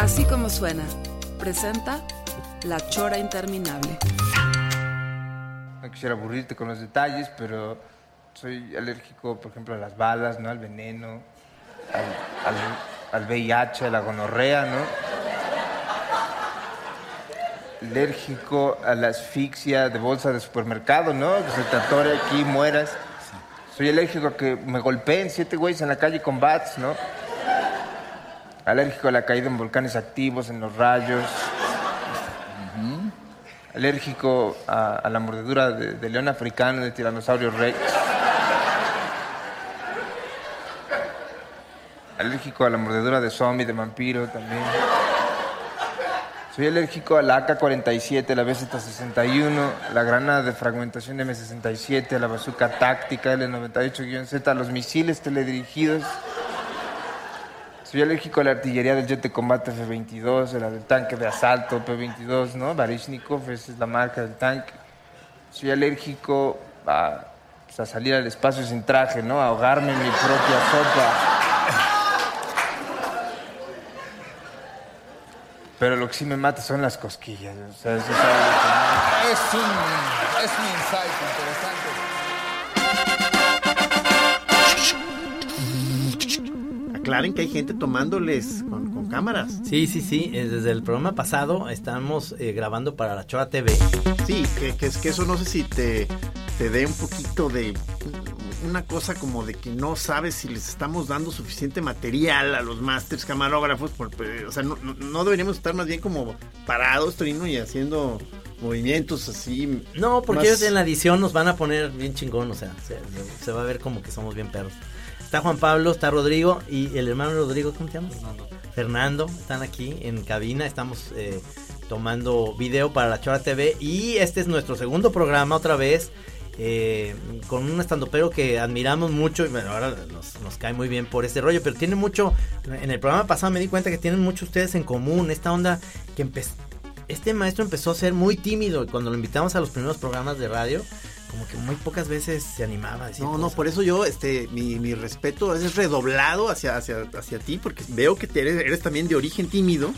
Así como suena, presenta La Chora Interminable. No quisiera aburrirte con los detalles, pero soy alérgico, por ejemplo, a las balas, ¿no? Al veneno, al, al- al VIH, a la gonorrea, ¿no? Alérgico a la asfixia de bolsa de supermercado, ¿no? Que se te atore aquí mueras. Soy alérgico a que me golpeen siete güeyes en la calle con bats, ¿no? Alérgico a la caída en volcanes activos, en los rayos. Alérgico a, la mordedura de, león africano, de tiranosaurio rex. Alérgico a la mordedura de zombie, de vampiro también. Soy alérgico a la AK-47, a la BZ-61, a la granada de fragmentación de M67, a la bazooka táctica L-98-Z, a los misiles teledirigidos. Soy alérgico a la artillería del jet de combate F-22, a la del tanque de asalto P-22, ¿no? Barishnikov, esa es la marca del tanque. Soy alérgico a, pues, a salir al espacio sin traje, ¿no? A ahogarme en mi propia sopa. Pero lo que sí me mata son las cosquillas. O sea, eso es algo que Es un, es un insight interesante. Aclaren que hay gente tomándoles con, con cámaras. Sí, sí, sí. eh, Desde el programa pasado estamos eh, grabando para la Chora TV. Sí, que, que es que eso no sé si te, te dé un poquito de una cosa como de que no sabes si les estamos dando suficiente material a los masters camarógrafos, por- o sea, no, no- no deberíamos estar más bien como parados, Trino, y haciendo movimientos así. No, porque más- ellos en la edición nos van a poner bien chingón, o sea, se, se va a ver como que somos bien perros. Está Juan Pablo, está Rodrigo y el hermano Rodrigo, ¿cómo te llamas? Fernando. están aquí en cabina, estamos eh, tomando video para la Chora TV y este es nuestro segundo programa otra vez. eh, con un estandopero que admiramos mucho y bueno, ahora nos, nos cae muy bien por este rollo, pero tiene mucho, en el programa pasado me di cuenta que tienen mucho ustedes en común, esta onda que empezó, este maestro empezó a ser muy tímido y cuando lo invitamos a los primeros programas de radio, como que muy pocas veces se animaba a decir No, no, por eso yo, este, mi, mi respeto es redoblado hacia, hacia, hacia ti, porque veo que te eres, eres también de origen tímido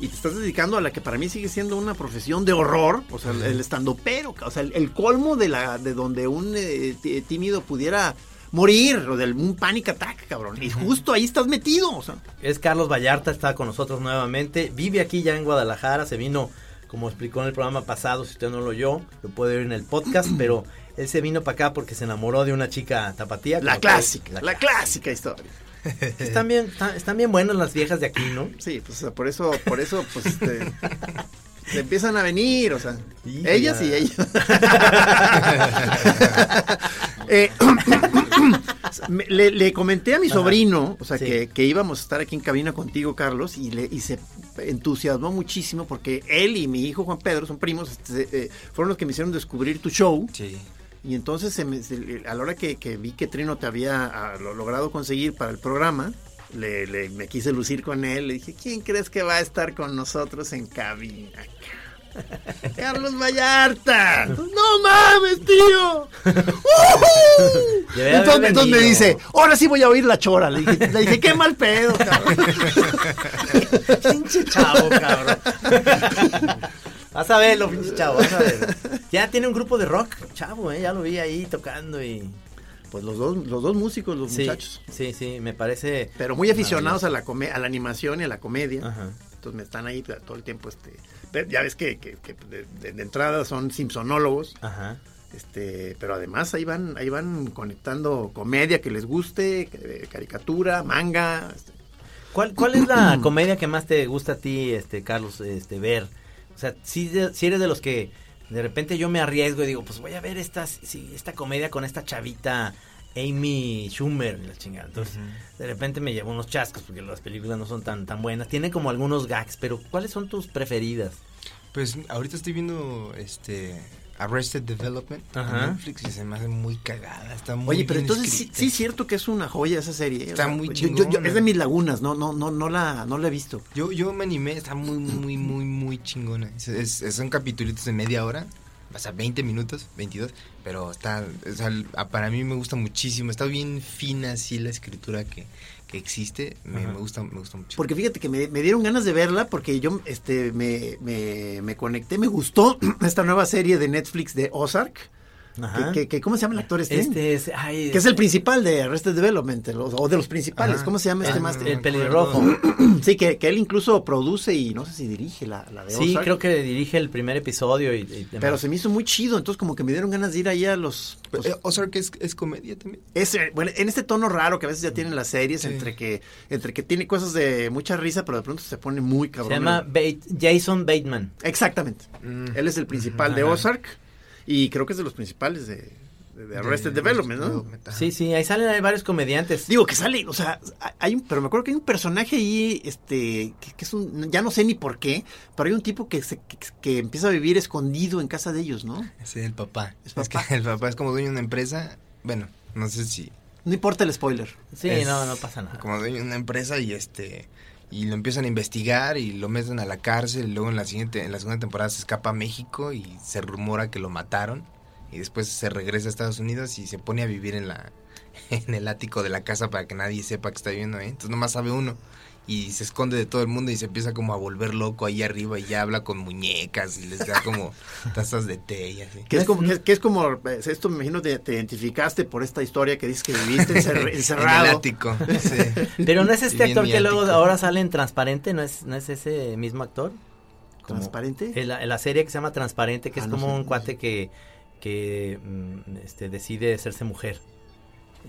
y te estás dedicando a la que para mí sigue siendo una profesión de horror, o sea, el, el estandopero, o sea, el, el colmo de la de donde un eh, tí- tímido pudiera morir, o de un panic attack, cabrón. Y justo ahí estás metido, o sea. Es Carlos Vallarta, está con nosotros nuevamente. Vive aquí ya en Guadalajara, se vino, como explicó en el programa pasado, si usted no lo oyó, lo puede oír en el podcast, pero él se vino para acá porque se enamoró de una chica tapatía. La clásica, la clásica historia. Están bien, están, están bien buenas las viejas de aquí, ¿no? Sí, pues por eso, por eso, pues este, se empiezan a venir, o sea, ellas y ellos. Eh, me- le, le comenté a mi sobrino, o sea, Sí. que, que íbamos a estar aquí en cabina contigo, Carlos, y, le, y se entusiasmó muchísimo porque él y mi hijo Juan Pedro son primos, este, eh, fueron los que me hicieron descubrir tu show. Sí. Y entonces se me- se- a la hora que, que vi que Trino te había lo- logrado conseguir para el programa, le, le- me quise lucir con él. Le dije, ¿quién crees que va a estar con nosotros en cabina? Carlos Vallarta. No mames, tío. Entonces, entonces me dice, ahora sí voy a oír la chora. Le dije, le dije qué mal pedo, cabrón. Pinche chavo, cabrón. Vas a verlo, pinche chavo, vas a ver. Ya tiene un grupo de rock, chavo, ¿eh? Ya lo vi ahí tocando y... Pues los dos, los dos músicos, los Sí, muchachos. sí, sí, me parece... Pero muy aficionados a la, come- a la animación y a la comedia. Ajá. Entonces me están ahí todo el tiempo, este, ya ves que, que- que de, entrada son simpsonólogos, Ajá. este, pero además ahí van, ahí van conectando comedia que les guste, caricatura, manga, este, ¿Cuál, ¿Cuál es la comedia que más te gusta a ti, este, Carlos, este, ver? O sea, si, si eres de los que de repente yo me arriesgo y digo, pues voy a ver esta, sí, esta comedia con esta chavita Amy Schumer, la chingada. Entonces, de repente me llevo unos chascos porque las películas no son tan, tan buenas. Tiene como algunos gags, pero ¿cuáles son tus preferidas? Pues ahorita estoy viendo este Arrested Development Ajá. en Netflix y se me hace muy cagada. Está muy Oye, pero bien entonces sí, sí es cierto que es una joya esa serie. Está muy yo- yo- yo- chingona. es de mis lagunas, no, no, no, no la, no la he visto. Yo, yo me animé, está muy, muy, muy, muy chingona. Es, es- son capítulos de media hora, o sea, 20 minutos, 22, pero está, o sea, para mí me gusta muchísimo. Está bien fina así la escritura que, que existe. Me, me gusta, me gusta mucho. Porque fíjate que me, me dieron ganas de verla porque yo este me, me conecté, me gustó esta nueva serie de Netflix de Ozark. Ajá. Que, que- que- ¿Cómo se llama el actor este? Este es, ay, Que es el principal de Arrested Development, el- o de los principales. Ajá. ¿Cómo se llama este el, más? el pelirrojo. Sí, que, que él incluso produce y no sé si dirige la, la de Sí, Ozark. creo que dirige el primer episodio y, y demás. Pero se me hizo muy chido, entonces como que me dieron ganas de ir ahí a los... Pero, pues, eh, Ozark es, es comedia también. ese- bueno, en este tono raro que a veces ya tienen las series, Sí. entre que entre que tiene cosas de mucha risa, pero de pronto se pone muy se cabrón. llama Bate- Jason Bateman. Exactamente. Mm. Él es el principal de Ajá. Ozark y creo que es de los principales de, de- de Arrested Development, ¿no? Sí, sí, ahí salen hay varios comediantes. Digo que sale, o sea, hay un, pero me acuerdo que hay un personaje ahí, este, que, que es un, ya no sé ni por qué, pero hay un tipo que, se, que, que empieza a vivir escondido en casa de ellos, ¿no? Sí, el papá. Es Es, papá. que el papá es como dueño de una empresa. Bueno, no sé si. No importa el spoiler. sí, es no, no pasa nada. Como dueño de una empresa y este. Y lo empiezan a investigar y lo meten a la cárcel. Y luego en la siguiente, en la segunda temporada se escapa a México y se rumora que lo mataron. Y después se regresa a Estados Unidos y se pone a vivir en la en el ático de la casa para que nadie sepa que está viviendo ahí. Entonces nomás sabe uno. Y se esconde de todo el mundo y se empieza como a volver loco ahí arriba y ya habla con muñecas y les da como tazas de té y así. Que es como, que, que es como eh, esto me imagino te, te identificaste por esta historia que dices que viviste encer- encerrado. En el ático. sí. Pero no es este actor que luego ahora sale en Transparente, ¿no es, no es ese mismo actor? Como- ¿Transparente? En la, en la serie que se llama Transparente, que Ah, es no como sé, un no cuate que, que mm, este, decide hacerse mujer.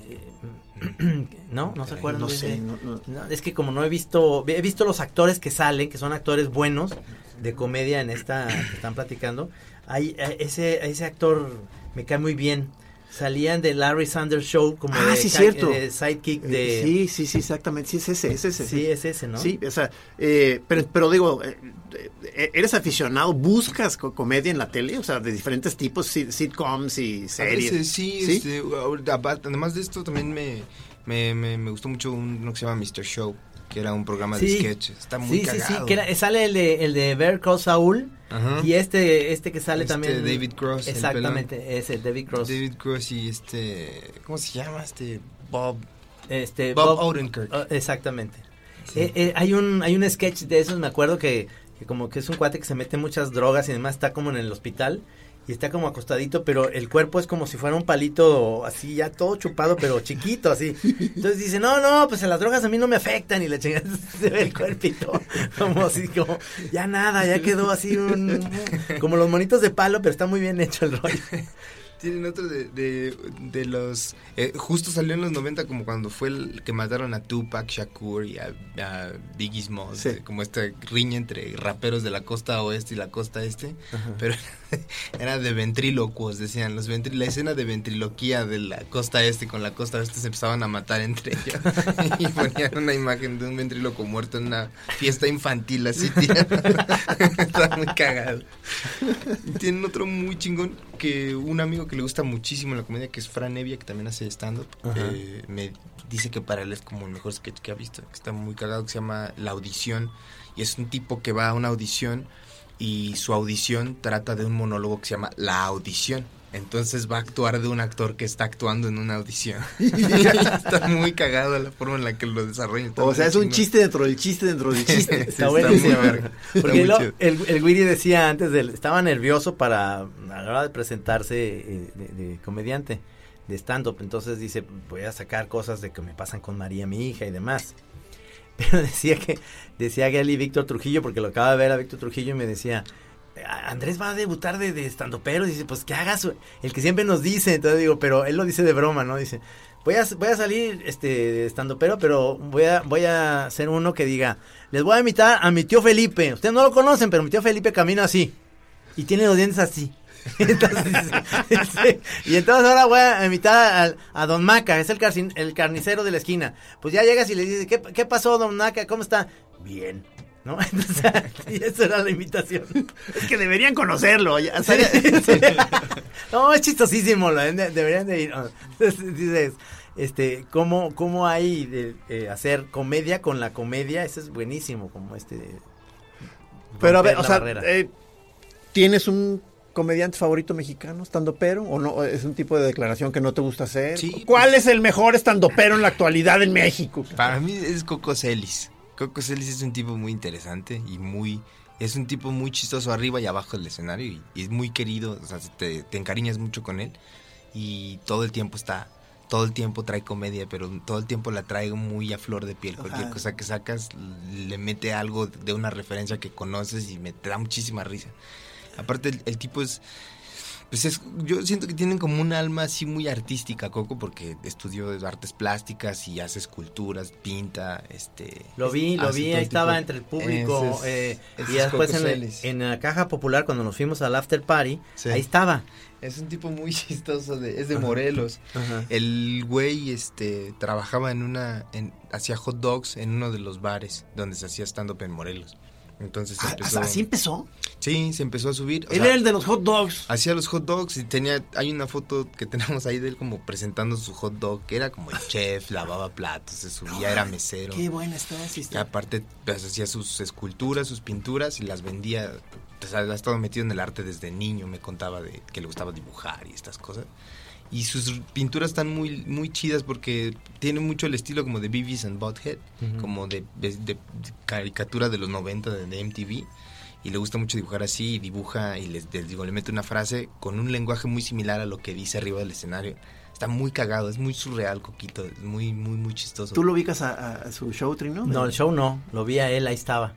Eh, ¿No? ¿No se acuerdan no de sé, no- no. Es que como no he visto, he visto los actores que salen, que son actores buenos de comedia en esta que están platicando. Hay, eh, ese, ese actor me cae muy bien. Salían de Larry Sanders Show como Ah, de, sí, cierto. de sidekick de... Eh, sí, sí, sí, exactamente. Sí, es ese, es ese. Sí, es ese, ¿no? Sí, o sea, eh, pero, pero digo, eh, eh, ¿eres aficionado? ¿Buscas co- comedia en la tele? O sea, de diferentes tipos, sit- sitcoms y A series. veces sí, ¿Sí? este, además de esto también me, me, me, me gustó mucho uno que se llama Mr. Show, que era un programa de Sí. sketch. Está muy sí, cagado. sí, sí, que era- sale el de, el de Bear Saul Ajá. y este, este que sale Este también. David Cross, Exactamente, ese, David Cross. David Cross y este, ¿cómo se llama? Este Bob. Este, Bob Odenkirk. Ah, exactamente. Eh, eh, hay un hay un sketch de esos, me acuerdo que, que como que es un cuate que se mete muchas drogas y además está como en el hospital y está como acostadito, pero el cuerpo es como si fuera un palito así ya todo chupado, pero chiquito así. Entonces dice, no, no, pues las drogas a mí no me afectan y le chingas se ve el cuerpito como así, como ya nada, ya quedó así un... como los monitos de palo, pero está muy bien hecho el rollo. Tienen otro de, de, de los... eh, justo salió en los 90 como cuando fue el que mataron a Tupac Shakur y a, a Biggie Smalls. Sí. eh, Como esta riña entre raperos de la costa oeste y la costa este. Pero era de ventrílocuos, decían. los ventri- La escena de ventriloquía de la costa este con la costa oeste se empezaban a matar entre ellos. y ponían una imagen de un ventríloco muerto en una fiesta infantil así. Está muy cagado. Tienen otro muy chingón que un amigo que le gusta muchísimo la comedia, que es Fran Evia, que también hace stand-up, eh, me dice que para él es como el mejor sketch que ha visto, que está muy cagado, que se llama La Audición. Y es un tipo que va a una audición y su audición trata de un monólogo que se llama La Audición. Entonces va a actuar de un actor que está actuando en una audición. está muy cagado la forma en la que lo desarrolla. está O sea, es un chiste dentro del chiste dentro del chiste. Está muy verga. Está muy el, el Wiri decía antes, del, estaba nervioso para, a la hora de presentarse eh, de, de comediante, de stand-up. Entonces dice, voy a sacar cosas de que me pasan con María, mi hija y demás. Pero decía que, decía Gali Víctor Trujillo, porque lo acaba de ver a Víctor Trujillo y me decía, "A- Andrés va a debutar de, de stand-upero. Dice, pues que hagas el que siempre nos dice. Entonces digo, pero él lo dice de broma, ¿no? Dice, voy a, voy a salir este de estandopero, pero voy a, voy a hacer uno que diga, les voy a imitar a mi tío Felipe. Ustedes no lo conocen, pero mi tío Felipe camina así. Y tiene los dientes así. Entonces, y entonces ahora voy a invitar a, Don Maca, es el, carcin- el carnicero de la esquina. Pues ya llegas y le dices, ¿qué, qué pasó, Don Maca? ¿Cómo está? Bien. ¿No? Entonces, y esa era la invitación. Es que deberían conocerlo. ya, Sí, sí. No, es chistosísimo, deberían de ir. Entonces, Dices, este, ¿cómo, cómo hay de eh, hacer comedia con la comedia? Eso es buenísimo, como este... Pero a ver, o sea, eh, ¿tienes un comediante favorito mexicano, estando pero? ¿O no? ¿Es un tipo de declaración que no te gusta hacer? Sí, ¿Cuál pues- es el mejor estando pero en la actualidad en México? Para mí es Coco Celis. Coco Celis es un tipo muy interesante y muy... Es un tipo muy chistoso arriba y abajo del escenario y, y es muy querido, o sea, te, te encariñas mucho con él y todo el tiempo está, todo el tiempo trae comedia, pero todo el tiempo la trae muy a flor de piel. Cualquier Ajá. cosa que sacas le mete algo de una referencia que conoces y me te da muchísima risa. Aparte el, el tipo es, pues es, yo siento que tienen como un alma así muy artística, Coco, porque estudió artes plásticas y hace esculturas, pinta, este... Lo vi, lo vi, ahí el estaba entre el público. Es- eh, y es después en, Celis. en la caja popular, cuando nos fuimos al after party, Sí. ahí estaba. Es un tipo muy chistoso, de, es de Morelos. Ajá. El güey este, trabajaba en una, en, hacía hot dogs en uno de los bares donde se hacía stand-up en Morelos. Entonces Ah, empezó... ¿Así empezó? Sí, se empezó a subir. o Él sea, era el de los hot dogs. Hacía los hot dogs y tenía, hay una foto que tenemos ahí de él como presentando su hot dog, que era como el chef, lavaba platos, se subía, era mesero. Qué buena está Y aparte pues, hacía sus esculturas, sus pinturas y las vendía. Sea, ha estado metido en el arte desde niño, me contaba de que le gustaba dibujar y estas cosas. Y sus pinturas están muy muy chidas porque tiene mucho el estilo como de Beavis and Butthead, como de, de- de caricatura de los 90 de, de MTV. Y le gusta mucho dibujar así y dibuja y les, les digo, le mete una frase con un lenguaje muy similar a lo que dice arriba del escenario. Está muy cagado, es muy surreal, Coquito, es muy, muy, muy chistoso. ¿Tú lo ubicas a, a- a su show, Trino? No, el show no, lo vi a él, ahí estaba.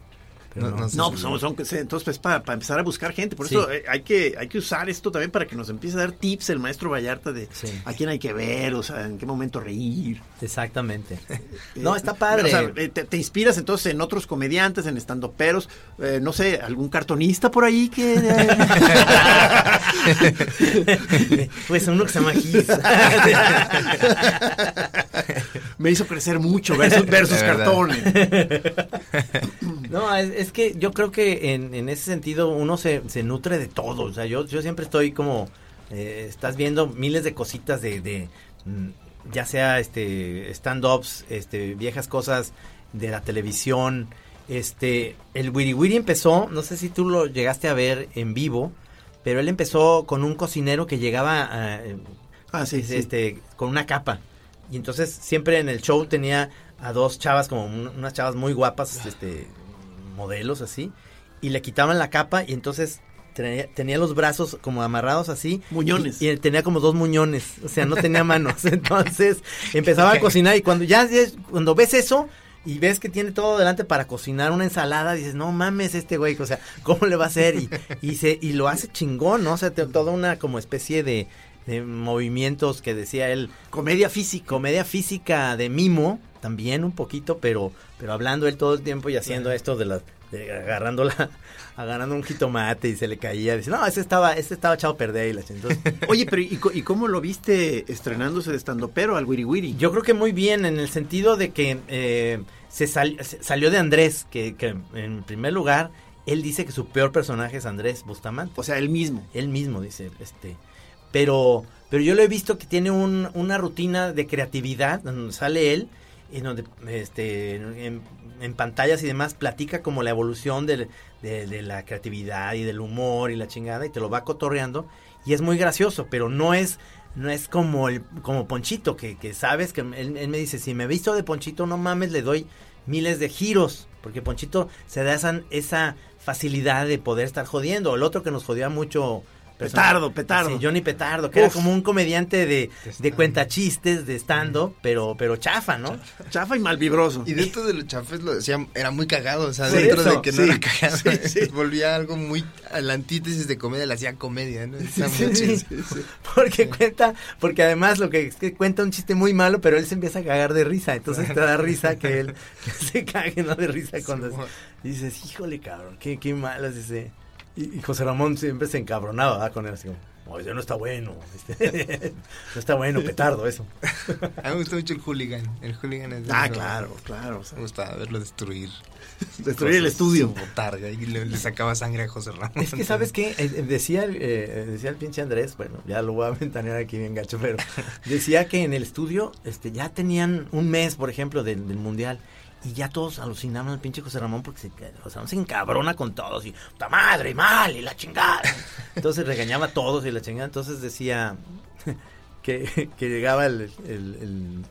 Pero No, no. no sé No, pues son, entonces pues para, para empezar a buscar gente, por Sí. eso eh, hay que hay que usar esto también para que nos empiece a dar tips el maestro Vallarta de Sí. a quién hay que ver, o sea, en qué momento reír. Exactamente. No, Eh, está padre. O sea, eh, te, te inspiras entonces en otros comediantes, en estandoperos, eh, no sé, algún cartonista por ahí que pues uno que se llama. me hizo crecer mucho versus, versus cartones. No, es, es que yo creo que en, en ese sentido uno se, se nutre de todo. O sea, yo, yo siempre estoy como, eh, estás viendo miles de cositas de, de mm, ya sea este stand-ups, este, viejas cosas de la televisión. Este, el Wiri Wiri empezó, no sé si tú lo llegaste a ver en vivo, pero él empezó con un cocinero que llegaba a, Ah, sí, sí. este, con una capa. Y entonces siempre en el show tenía a dos chavas, como un- unas chavas muy guapas, este, modelos así, y le quitaban la capa y entonces tenía, tenía los brazos como amarrados así. Muñones. Y, y tenía como dos muñones, o sea, no tenía manos. Entonces empezaba a cocinar y cuando ya cuando ves eso y ves que tiene todo delante para cocinar una ensalada, dices, no mames este güey, o sea, ¿cómo le va a hacer? Y, y, se, y lo hace chingón, ¿no? O sea, te- toda una como especie de, de movimientos que decía él, Comedia física. comedia física de mimo, también un poquito, pero, pero hablando él todo el tiempo y haciendo esto de la, de agarrando la, agarrando un jitomate y se le caía, dice, no, ese estaba, ese estaba echado a perder y la entonces, Oye, pero ¿y, cómo lo viste estrenándose de estandopero al Wiri Wiri? Yo creo que muy bien en el sentido de que eh, se, sal- se salió de Andrés, que, que en primer lugar, él dice que su peor personaje es Andrés Bustamante. O sea, él mismo. Él mismo dice, este, pero, pero yo lo he visto que tiene un- una rutina de creatividad donde sale él en donde, este, en, pantallas y demás platica como la evolución de la creatividad y del humor y la chingada y te lo va cotorreando y es muy gracioso, pero no es no es como el como Ponchito que, que sabes que él, él me dice si me he visto de Ponchito no mames le doy miles de giros porque Ponchito se da esa, esa facilidad de poder estar jodiendo. El otro que nos jodía mucho Petardo, Petardo. Sí, Johnny Petardo, que era como un comediante de, de cuentachistes, de stand pero, pero chafa, ¿no? Chafa y malvibroso. Y dentro de los chafes lo decía, era muy cagado, o sea, Sí, dentro eso, de que no sí, era cagado, sí, sí. volvía algo muy a la antítesis de comedia, le hacía comedia, ¿no? Porque cuenta, porque además lo que es que cuenta un chiste muy malo, pero él se empieza a cagar de risa, entonces te da risa que él que se cague, ¿no? De risa cuando Sí, dices, híjole, cabrón, qué, qué malo es ese. Y, y José Ramón siempre se encabronaba ¿verdad? con él, así como, oye, no está bueno, este, no está bueno, petardo eso. A mí me gustó mucho el hooligan. El hooligan es Ah, claro, claro. o sea, Me gustaba verlo destruir. destruir el estudio. botarga, y le, le sacaba sangre a José Ramón. Es que, ¿sabes qué? Eh, eh, Decía, el, eh, decía el pinche Andrés, bueno, ya lo voy a ventanear aquí bien gacho, pero decía que en el estudio este, ya tenían un mes, por ejemplo, del, del Mundial. Y ya todos alucinaban al pinche José Ramón porque se, José Ramón se encabrona con todos. Y, puta madre, mal, y la chingada. Entonces regañaba a todos y la chingada. Entonces decía que, que llegaba el, el, el,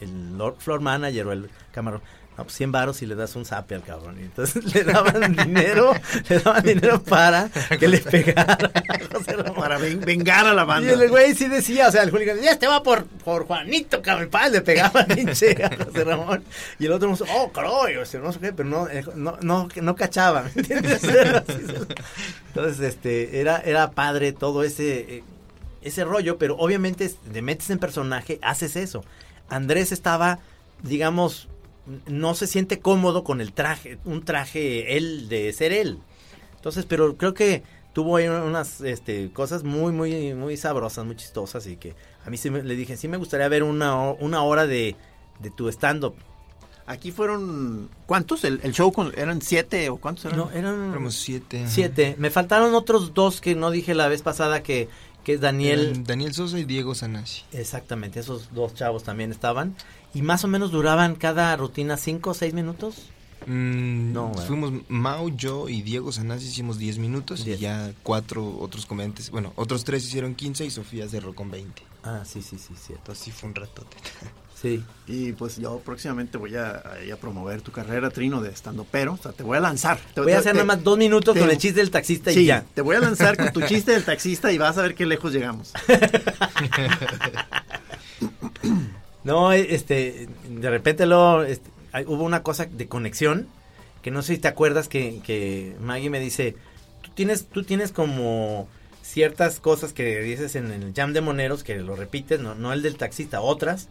el Lord Floor Manager o el camarón. No, pues 100 varos y le das un zape al cabrón. Y entonces le daban dinero, le daban dinero para que le pegara a José Ramón. Para ven- vengar a la Y banda. el güey sí decía, o sea, el hooligan, ya este va por, por Juanito, cabrón, le pegaba pinche a José Ramón. Y el otro, oh, caray, o sea, no sé qué, pero no, eh, no, no, no cachaba, ¿me entiendes? Entonces, este, era, era padre todo ese, eh, ese rollo, pero obviamente te metes en personaje, haces eso. Andrés estaba, digamos, no se siente cómodo con el traje, un traje él de ser él. Entonces, pero creo que tuvo ahí unas este, cosas muy, muy, muy sabrosas, muy chistosas y que a mí sí me, le dije, sí me gustaría ver una, una hora de, de tu stand-up. Aquí fueron. ¿Cuántos? ¿El, el show con- eran siete o cuántos eran? No, eran Éramos siete. ajá. siete. Me faltaron otros dos que no dije la vez pasada que, que es Daniel. Eran Daniel Sosa y Diego Sanasi. Exactamente, esos dos chavos también estaban. Y más o menos duraban cada rutina cinco o seis minutos. Mm, No, bueno. fuimos Mau, yo y Diego Sanasi hicimos 10 minutos Diez. y ya cuatro otros comediantes, bueno, otros tres hicieron 15 y Sofía cerró con 20. Ah, sí, sí, sí, cierto. Entonces sí fue un ratote. Sí. Y pues yo próximamente voy a, a- promover tu carrera, Trino, de estando pero. O sea, te voy a lanzar. Te- Voy a hacer te- nada más dos minutos te- con el chiste del taxista Sí, y ya. te voy a lanzar con tu chiste del taxista y vas a ver qué lejos llegamos. No, este, de repente luego este, hubo una cosa de conexión que no sé si te acuerdas que, que Maggie me dice, tú tienes, tú tienes como ciertas cosas que dices en el jam de moneros que lo repites, no, no el del taxista, otras,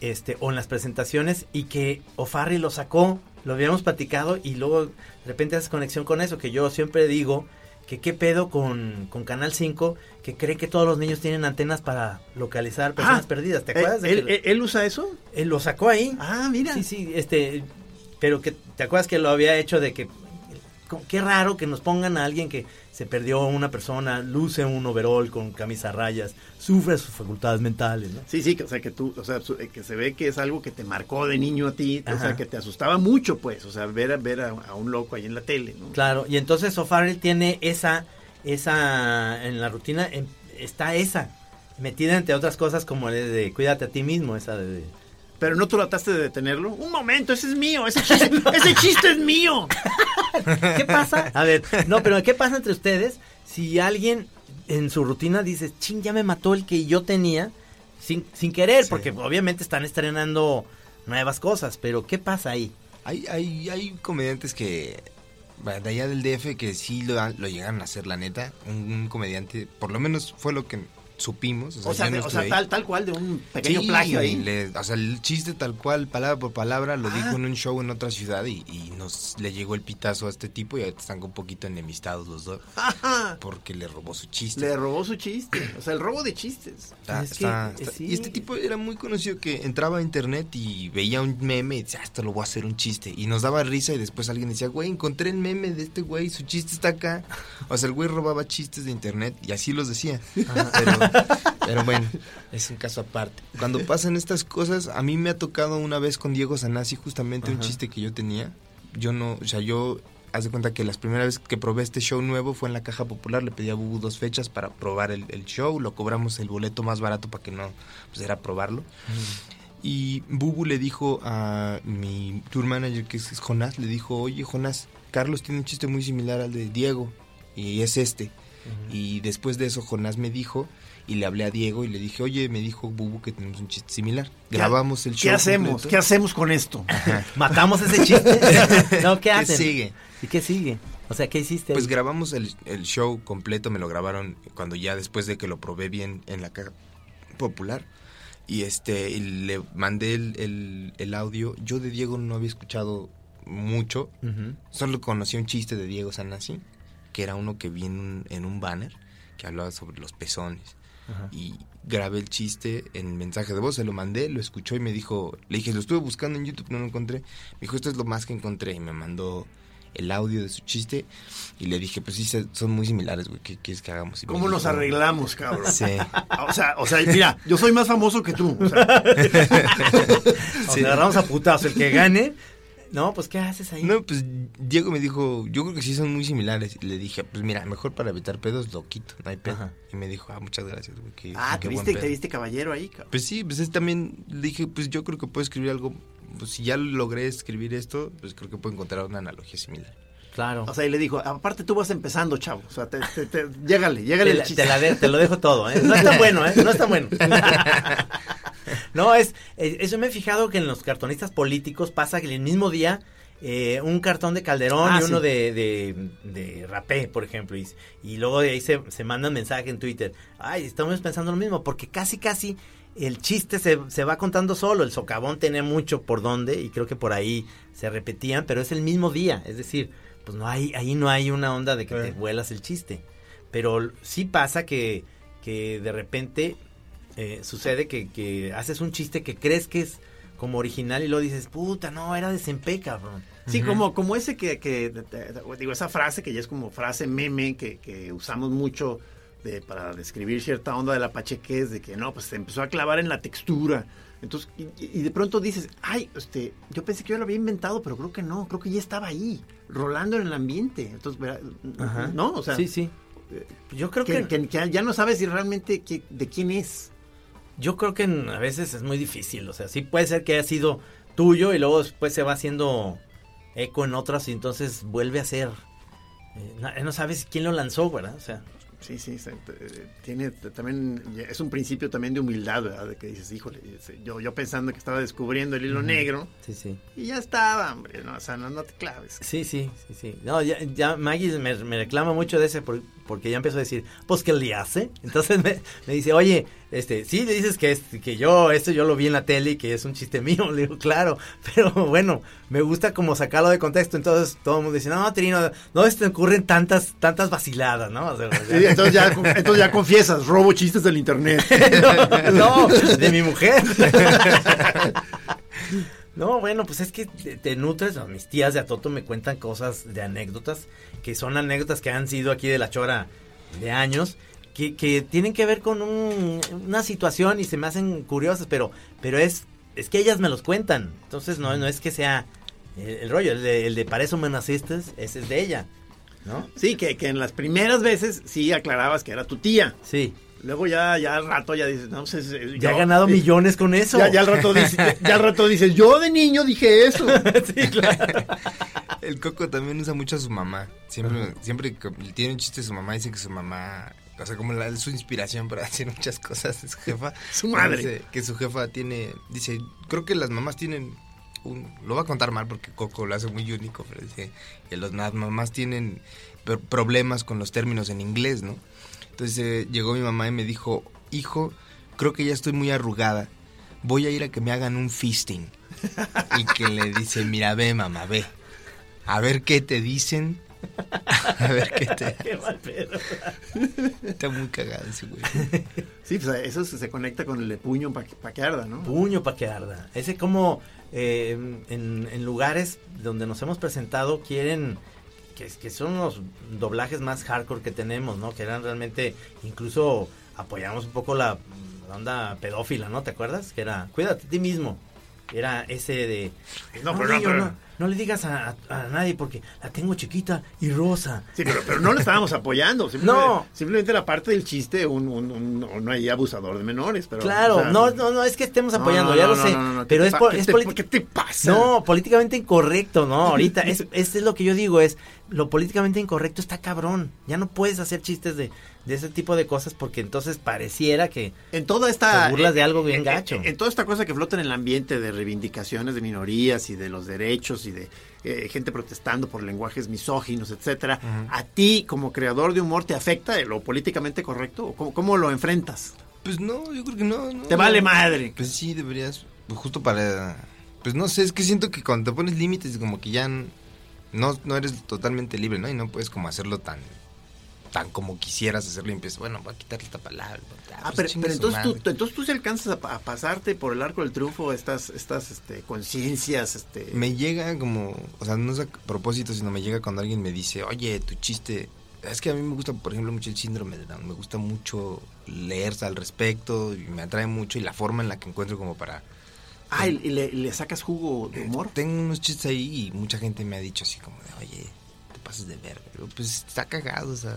este, o en las presentaciones y que O'Farry lo sacó, lo habíamos platicado y luego de repente haces conexión con eso, que yo siempre digo que qué pedo con, con Canal 5, que creen que todos los niños tienen antenas para localizar personas Ah, perdidas, ¿te Eh, acuerdas? de ¿Él, que- él- él usa eso? él lo sacó ahí. Ah, mira. Sí, sí, este, pero que te acuerdas que lo había hecho de que qué raro que nos pongan a alguien que se perdió una persona, luce un overall con camisa a rayas, sufre sus facultades mentales, ¿no? Sí, sí, que, o sea, que tú, o sea, eh, que se ve que es algo que te marcó de niño a ti, o sea, que te asustaba mucho, pues, o sea, ver a, ver a, a un loco ahí en la tele, ¿no? Claro, y entonces O'Farrell tiene esa, esa, en la rutina em, está esa, metida entre otras cosas como el de cuídate a ti mismo, esa de... de- Pero no trataste de detenerlo. Un momento, ese es mío, ese chiste, ese chiste es mío. ¿Qué pasa? A ver, no, pero ¿qué pasa entre ustedes si alguien en su rutina dice, ching, ya me mató el que yo tenía, sin, sin querer, Sí. porque obviamente están estrenando nuevas cosas, pero ¿qué pasa ahí? Hay, hay, hay comediantes que, de allá del DF, que sí lo, lo llegaron a hacer, la neta. Un, un comediante, por lo menos fue lo que supimos. O sea, de- o sea, tal, tal cual de un pequeño Sí, plagio ahí. le- o sea, el chiste tal cual, palabra por palabra, lo Ah. dijo en un show en otra ciudad y, y nos le llegó el pitazo a este tipo y ahorita están un poquito enemistados los dos Ajá. porque le robó su chiste. Le robó su chiste. O sea, el robo de chistes. Está- Es que, está- está- sí. Y este tipo era muy conocido que entraba a internet y veía un meme y decía, "Ah, esto lo voy a hacer un chiste. Y nos daba risa y después alguien decía, güey, encontré el meme de este güey, su chiste está acá. O sea, el güey robaba chistes de internet y así los decía. Pero, pero bueno, es un caso aparte. Cuando pasan estas cosas, a mí me ha tocado una vez con Diego Sanasi justamente un chiste que yo tenía. Yo no, o sea, yo... Haz de cuenta que las primeras veces que probé este show nuevo fue en la Caja Popular, le pedí a Bubu dos fechas para probar el, el show, lo cobramos el boleto más barato para que no, pues era probarlo. Y Bubu le dijo a mi tour manager, que es Jonás, le dijo, oye Jonás, Carlos tiene un chiste muy similar al de Diego, y es este. Y después de eso Jonás me dijo, y le hablé a Diego y le dije, oye, me dijo Bubu que tenemos un chiste similar. ¿Qué- Grabamos el show. ¿Qué hacemos? completo. ¿Qué hacemos con esto? ¿Matamos ese chiste? no, ¿qué ¿Qué hacen? sigue? ¿Y qué sigue? O sea, ¿qué hiciste? Pues grabamos el, el show completo, me lo grabaron cuando ya después de que lo probé bien en la caja popular. Y este, y le mandé el, el- el audio. Yo de Diego no había escuchado mucho. Solo conocí un chiste de Diego Sanasi. que era uno que vi en un, en un banner que hablaba sobre los pezones. Y grabé el chiste en mensaje de voz, se lo mandé, lo escuchó y me dijo, le dije, lo estuve buscando en YouTube, no lo encontré. Me dijo, esto es lo más que encontré y me mandó el audio de su chiste y le dije, pues sí, son muy similares, güey, ¿qué quieres que hagamos? Y ¿Cómo nos dijo, arreglamos, cabrón? Sí. O sea, o sea, mira, yo soy más famoso que tú. o sea, O sea, agarramos a putazo. El que gane, no, pues ¿qué haces ahí? No, pues Diego me dijo, yo creo que sí son muy similares. Y le dije, pues mira, mejor para evitar pedos lo quito, no hay pedo. Ajá. Y me dijo, ah, muchas gracias, güey. qué- ah, qué te viste, pedo". te viste caballero ahí, cabrón. Pues sí, pues es también, le dije, pues yo creo que puedo escribir algo, pues si ya logré escribir esto, pues creo que puedo encontrar una analogía similar. Claro. O sea, y le dijo, aparte tú vas empezando, chavo. O sea, te, te, te- llégale, llégale te, el la, chiste. te la de- te lo dejo todo, ¿eh? No es tan bueno, ¿eh? No es tan bueno. no, es, eh, eso me he fijado que en los cartonistas políticos pasa que el mismo día eh, un cartón de Calderón Ah, y uno sí. de, de, de Rapé, por ejemplo, y, y luego de ahí se, se mandan mensaje en Twitter. Ay, estamos pensando lo mismo, porque casi, casi el chiste se, se va contando solo. El socavón tenía mucho por donde y creo que por ahí se repetían, pero es el mismo día. Es decir, pues no hay, ahí no hay una onda de que te vuelas el chiste. Pero sí pasa que, que de repente eh, sucede que, que haces un chiste que crees que es como original y luego dices, puta, no, era de Sempe, cabrón. Sí, como, como ese que, que digo, esa frase que ya es como frase meme que, que usamos mucho de, para describir cierta onda de la pachequez, de que no, pues se empezó a clavar en la textura. Entonces, y, y de pronto dices, ay, este, yo pensé que yo lo había inventado, pero creo que no, creo que ya estaba ahí, rolando en el ambiente. Entonces, ¿verdad? Ajá. ¿no? O sea, sí, sí. Yo creo que, que, que- que ya no sabes si realmente que- de quién es. yo creo que a veces es muy difícil, o sea, sí puede ser que haya sido tuyo y luego después se va haciendo eco en otras y entonces vuelve a ser. eh, no, no sabes quién lo lanzó, ¿verdad? O sea, Sí, sí, tiene también, es un principio también de humildad, ¿verdad? De que dices, híjole, yo, yo pensando que estaba descubriendo el hilo negro sí, sí. y ya estaba, hombre, no, o sea, no, no te claves. Sí, sí, sí, sí. No, ya, ya Maggie me, me reclama mucho de ese por- porque ya empezó a decir, pues que le hace. Entonces me, me dice, oye, este, sí le dices que que yo, esto yo lo vi en la tele y que es un chiste mío. Le digo, claro, pero bueno, me gusta como sacarlo de contexto. Entonces todo el mundo dice, no, Trino, no te ocurren tantas, tantas vaciladas, ¿no? O sea, Sí, entonces, ya, entonces ya confiesas, robo chistes del internet. no, de mi mujer. No, bueno, pues es que te, te nutres. no, Mis tías de Atoto me cuentan cosas de anécdotas, que son anécdotas que han sido aquí de la chora de años, que, que tienen que ver con un- una situación y se me hacen curiosas, pero, pero es, es que ellas me los cuentan. Entonces no, no es que sea el, el rollo, el de, el de para eso me naciste, ese es de ella, ¿no? Sí, que, que en las primeras veces sí aclarabas que era tu tía. Sí. Luego ya, ya al rato ya dices, no, pues, eh, Ya ha ganado eh, millones con eso. Ya, ya al rato dices, ya al rato dices, yo de niño dije eso. sí, claro. El Coco también usa mucho a su mamá. Siempre, siempre que tiene un chiste de su mamá, dice que su mamá, o sea, como la, es su inspiración para hacer muchas cosas de su jefa. Su madre. Dice que su jefa tiene, dice, creo que las mamás tienen, un, lo va a contar mal porque Coco lo hace muy único, pero dice que los, las mamás tienen pro- problemas con los términos en inglés, ¿no? Entonces eh, llegó mi mamá y me dijo, hijo, creo que ya estoy muy arrugada. Voy a ir a que me hagan un fisting. Y que le dice, mira, ve, mamá, ve. A ver qué te dicen. A ver qué te... Qué mal pedo. Está muy cagado ese güey. Sí, pues eso se conecta con el de puño para pa' que arda, ¿no? Puño para que arda. Ese como eh, en, en lugares donde nos hemos presentado quieren que, que son los doblajes más hardcore que tenemos, ¿no? Que eran realmente incluso apoyamos un poco la, la onda pedófila, ¿no? ¿Te acuerdas? Que era cuídate a ti mismo. Era ese de No, no, pero no, pero- no, no le digas a, nadie porque la tengo chiquita y rosa. Sí, pero, pero no lo estábamos apoyando. Simplemente, No. Simplemente la parte del chiste, un, un, un, un ahí abusador de menores. Pero, Claro, o sea, no, no, no es que estemos apoyando, ya lo sé, no, no, ¿qué pero es, qué es te- ¿Qué te pasa? No, políticamente incorrecto, no, ahorita es, es, es lo que yo digo, es lo políticamente incorrecto está cabrón, ya no puedes hacer chistes de, de ese tipo de cosas porque entonces pareciera que En toda esta. Te burlas de algo bien en- gacho. En, en toda esta cosa que flota en el ambiente de reivindicaciones de minorías y de los derechos y de eh, gente protestando por lenguajes misóginos, etcétera. ¿A ti, como creador de humor, te afecta lo políticamente correcto? ¿O cómo, cómo lo enfrentas? Pues no, yo creo que no. no. Te vale madre. Pues sí, deberías. Pues justo para. Pues no sé, es que siento que cuando te pones límites, como que ya no, no eres totalmente libre, ¿no? Y no puedes como hacerlo tan tan como quisieras hacerlo y empiezas, bueno, voy a quitarle esta palabra. Ah, pues pero, entonces, tú, entonces tú sí alcanzas a pasarte por el arco del triunfo estas, estas este, conciencias, este... Me llega como, o sea, no es a propósito, sino me llega cuando alguien me dice, oye, tu chiste. Es que a mí me gusta, por ejemplo, mucho el síndrome de Down. Me gusta mucho leer al respecto y me atrae mucho y la forma en la que encuentro como para... Ah, ¿y, le, y le sacas jugo de humor? Tengo unos chistes ahí y mucha gente me ha dicho así como de, oye, te pasas de ver. Pero pues está cagado, o sea,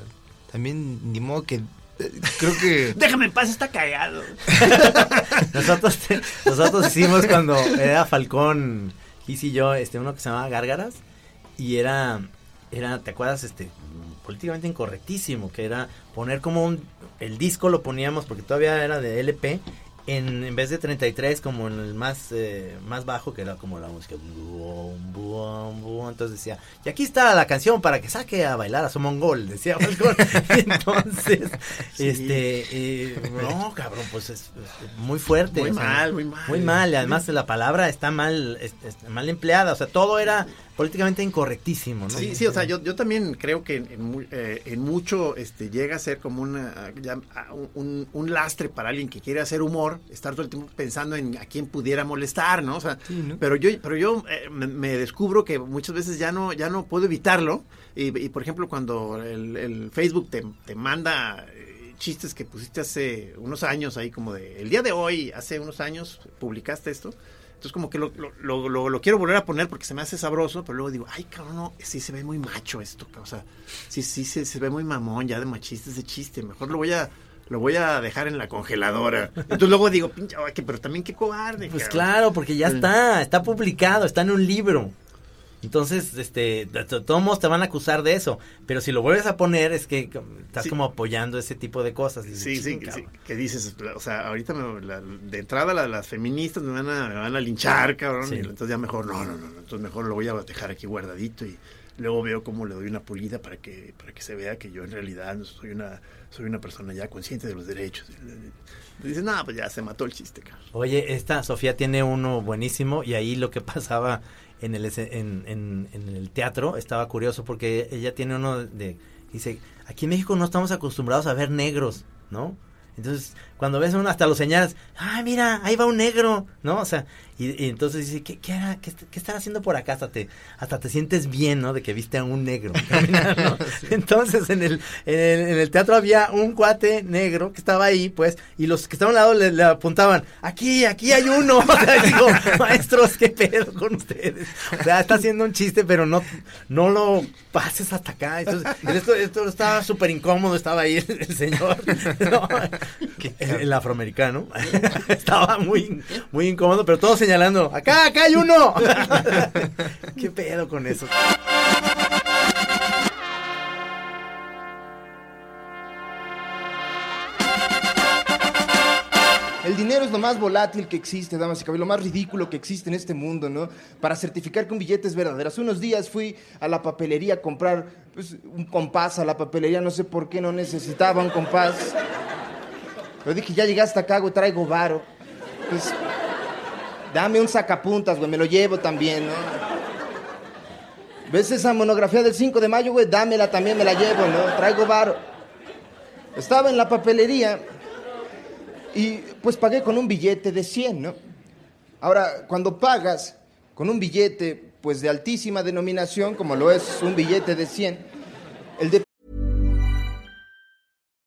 también ni modo que... eh, Creo que... Déjame en paz, está cagado. Nosotros, te- nosotros hicimos cuando era Falcón, Gis y yo, este, uno que se llamaba Gárgaras, y era, era, ¿te acuerdas? Este, políticamente incorrectísimo, que era poner como un, el disco lo poníamos, porque todavía era de LP, en, en vez de 33, como en el más, eh, más bajo, que era como la música, buom, buom, buom, entonces decía, y aquí está la canción para que saque a bailar a su mongol, decía Falcón. Y entonces, Sí. este, eh, no, cabrón, pues es, es muy fuerte. Muy o sea, mal, muy mal. Muy mal, y además la palabra está mal, es- es mal empleada, o sea, todo era políticamente incorrectísimo, ¿no? Sí, sí, o sea, yo, yo también creo que en, eh, en mucho este, llega a ser como una, ya, un, un lastre para alguien que quiere hacer humor, estar todo el tiempo pensando en a quién pudiera molestar, ¿no? O sea, Sí, ¿no? pero yo, pero yo eh, me, me descubro que muchas veces ya no, ya no puedo evitarlo. Y, y, por ejemplo, cuando el, el Facebook te, te manda eh, chistes que pusiste hace unos años ahí, como de el día de hoy, hace unos años, publicaste esto. Entonces como que lo, lo, lo- lo- lo quiero volver a poner porque se me hace sabroso, pero luego digo, ay cabrón, no, sí se ve muy macho esto, o sea, sí, sí se, se ve muy mamón ya de machista ese chiste, mejor lo voy a, lo voy a dejar en la congeladora. Entonces luego digo, pinche, pero también qué cobarde. Pues cabrón". claro, porque ya está, está publicado, está en un libro. Entonces, este, todos te van a acusar de eso, pero si lo vuelves a poner es que estás Sí. como apoyando ese tipo de cosas. Dices, Sí, sí, "Chinga, sí, que dices, o sea, ahorita me- la- de entrada la- las feministas me van a, me van a linchar, cabrón, Sí. y entonces ya mejor, no, no, no, entonces mejor lo voy a dejar aquí guardadito y luego veo cómo le doy una pulida para que, para que se vea que yo en realidad soy una, soy una persona ya consciente de los derechos. Dices, no, pues ya se mató el chiste, cabrón. Oye, esta Sofía tiene uno buenísimo y ahí lo que pasaba en el en- en el teatro estaba curioso porque ella tiene uno de dice aquí en México no estamos acostumbrados a ver negros, ¿no? Entonces cuando ves uno hasta los señalas, ah mira ahí va un negro, ¿no? O sea y, y entonces dice qué qué, hará? ¿Qué, est- qué estará haciendo por acá hasta te hasta te sientes bien, ¿no? De que viste a un negro. caminar, ¿no? Entonces en el, en el en el teatro había un cuate negro que estaba ahí, pues, y los que estaban al lado le, le apuntaban, aquí, aquí hay uno. O sea, digo, maestros, qué pedo con ustedes. O sea, está haciendo un chiste, pero no, no lo pases hasta acá. Entonces, esto, esto estaba súper incómodo, estaba ahí el, el señor, ¿no? El, afroamericano. estaba muy, muy incómodo, pero todos señalando, acá, acá hay uno. qué pedo con eso. El dinero es lo más volátil que existe, damas y caballeros, lo más ridículo que existe en este mundo, ¿no? Para certificar que un billete es verdadero. Hace unos días fui a la papelería a comprar pues, un compás a la papelería, no sé por qué no necesitaba un compás. Pero dije, ya llegué hasta acá, güey, traigo varo. Pues, dame un sacapuntas, güey, me lo llevo también, ¿no? ¿Ves esa monografía del 5 de mayo, güey? Dámela también, me la llevo, ¿no? Traigo varo. Estaba en la papelería y pues pagué con un billete de 100, ¿no? Ahora, cuando pagas con un billete pues de altísima denominación, como lo es un billete de 100, el de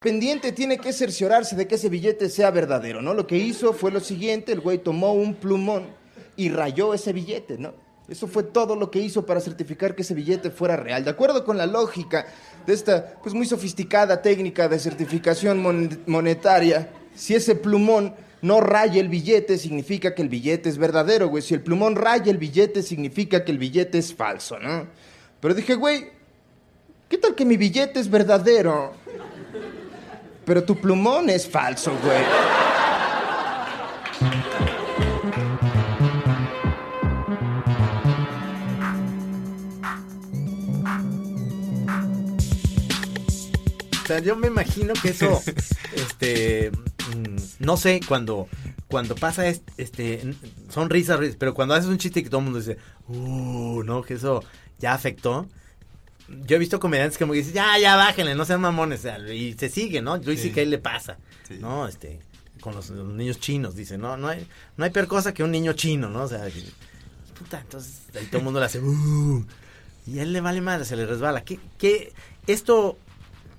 Pendiente tiene que cerciorarse de que ese billete sea verdadero, ¿no? Lo que hizo fue lo siguiente, el güey tomó un plumón y rayó ese billete, ¿no? Eso fue todo lo que hizo para certificar que ese billete fuera real. De acuerdo con la lógica de esta, pues muy sofisticada técnica de certificación mon- monetaria, si ese plumón no raya el billete, significa que el billete es verdadero, güey. Si el plumón raya el billete, significa que el billete es falso, ¿no? Pero dije, güey, ¿Qué tal que mi billete es verdadero? Pero tu plumón es falso, güey. O sea, yo me imagino que eso, este, mm, no sé, cuando, cuando pasa es- este, n- son risas, risas, pero cuando haces un chiste que todo el mundo dice, uh, no, que eso ya afectó. Yo he visto comediantes que me dicen, ya, ya, bájenle, no sean mamones, y se sigue, ¿no? Luis Sí. y qué le pasa, Sí. ¿no? Este, con los, los niños chinos, dice, no, no hay, no hay peor cosa que un niño chino, ¿no? O sea, que- puta, entonces ahí todo el mundo le hace, uh, y a él le vale madre, se le resbala. ¿Qué, qué, esto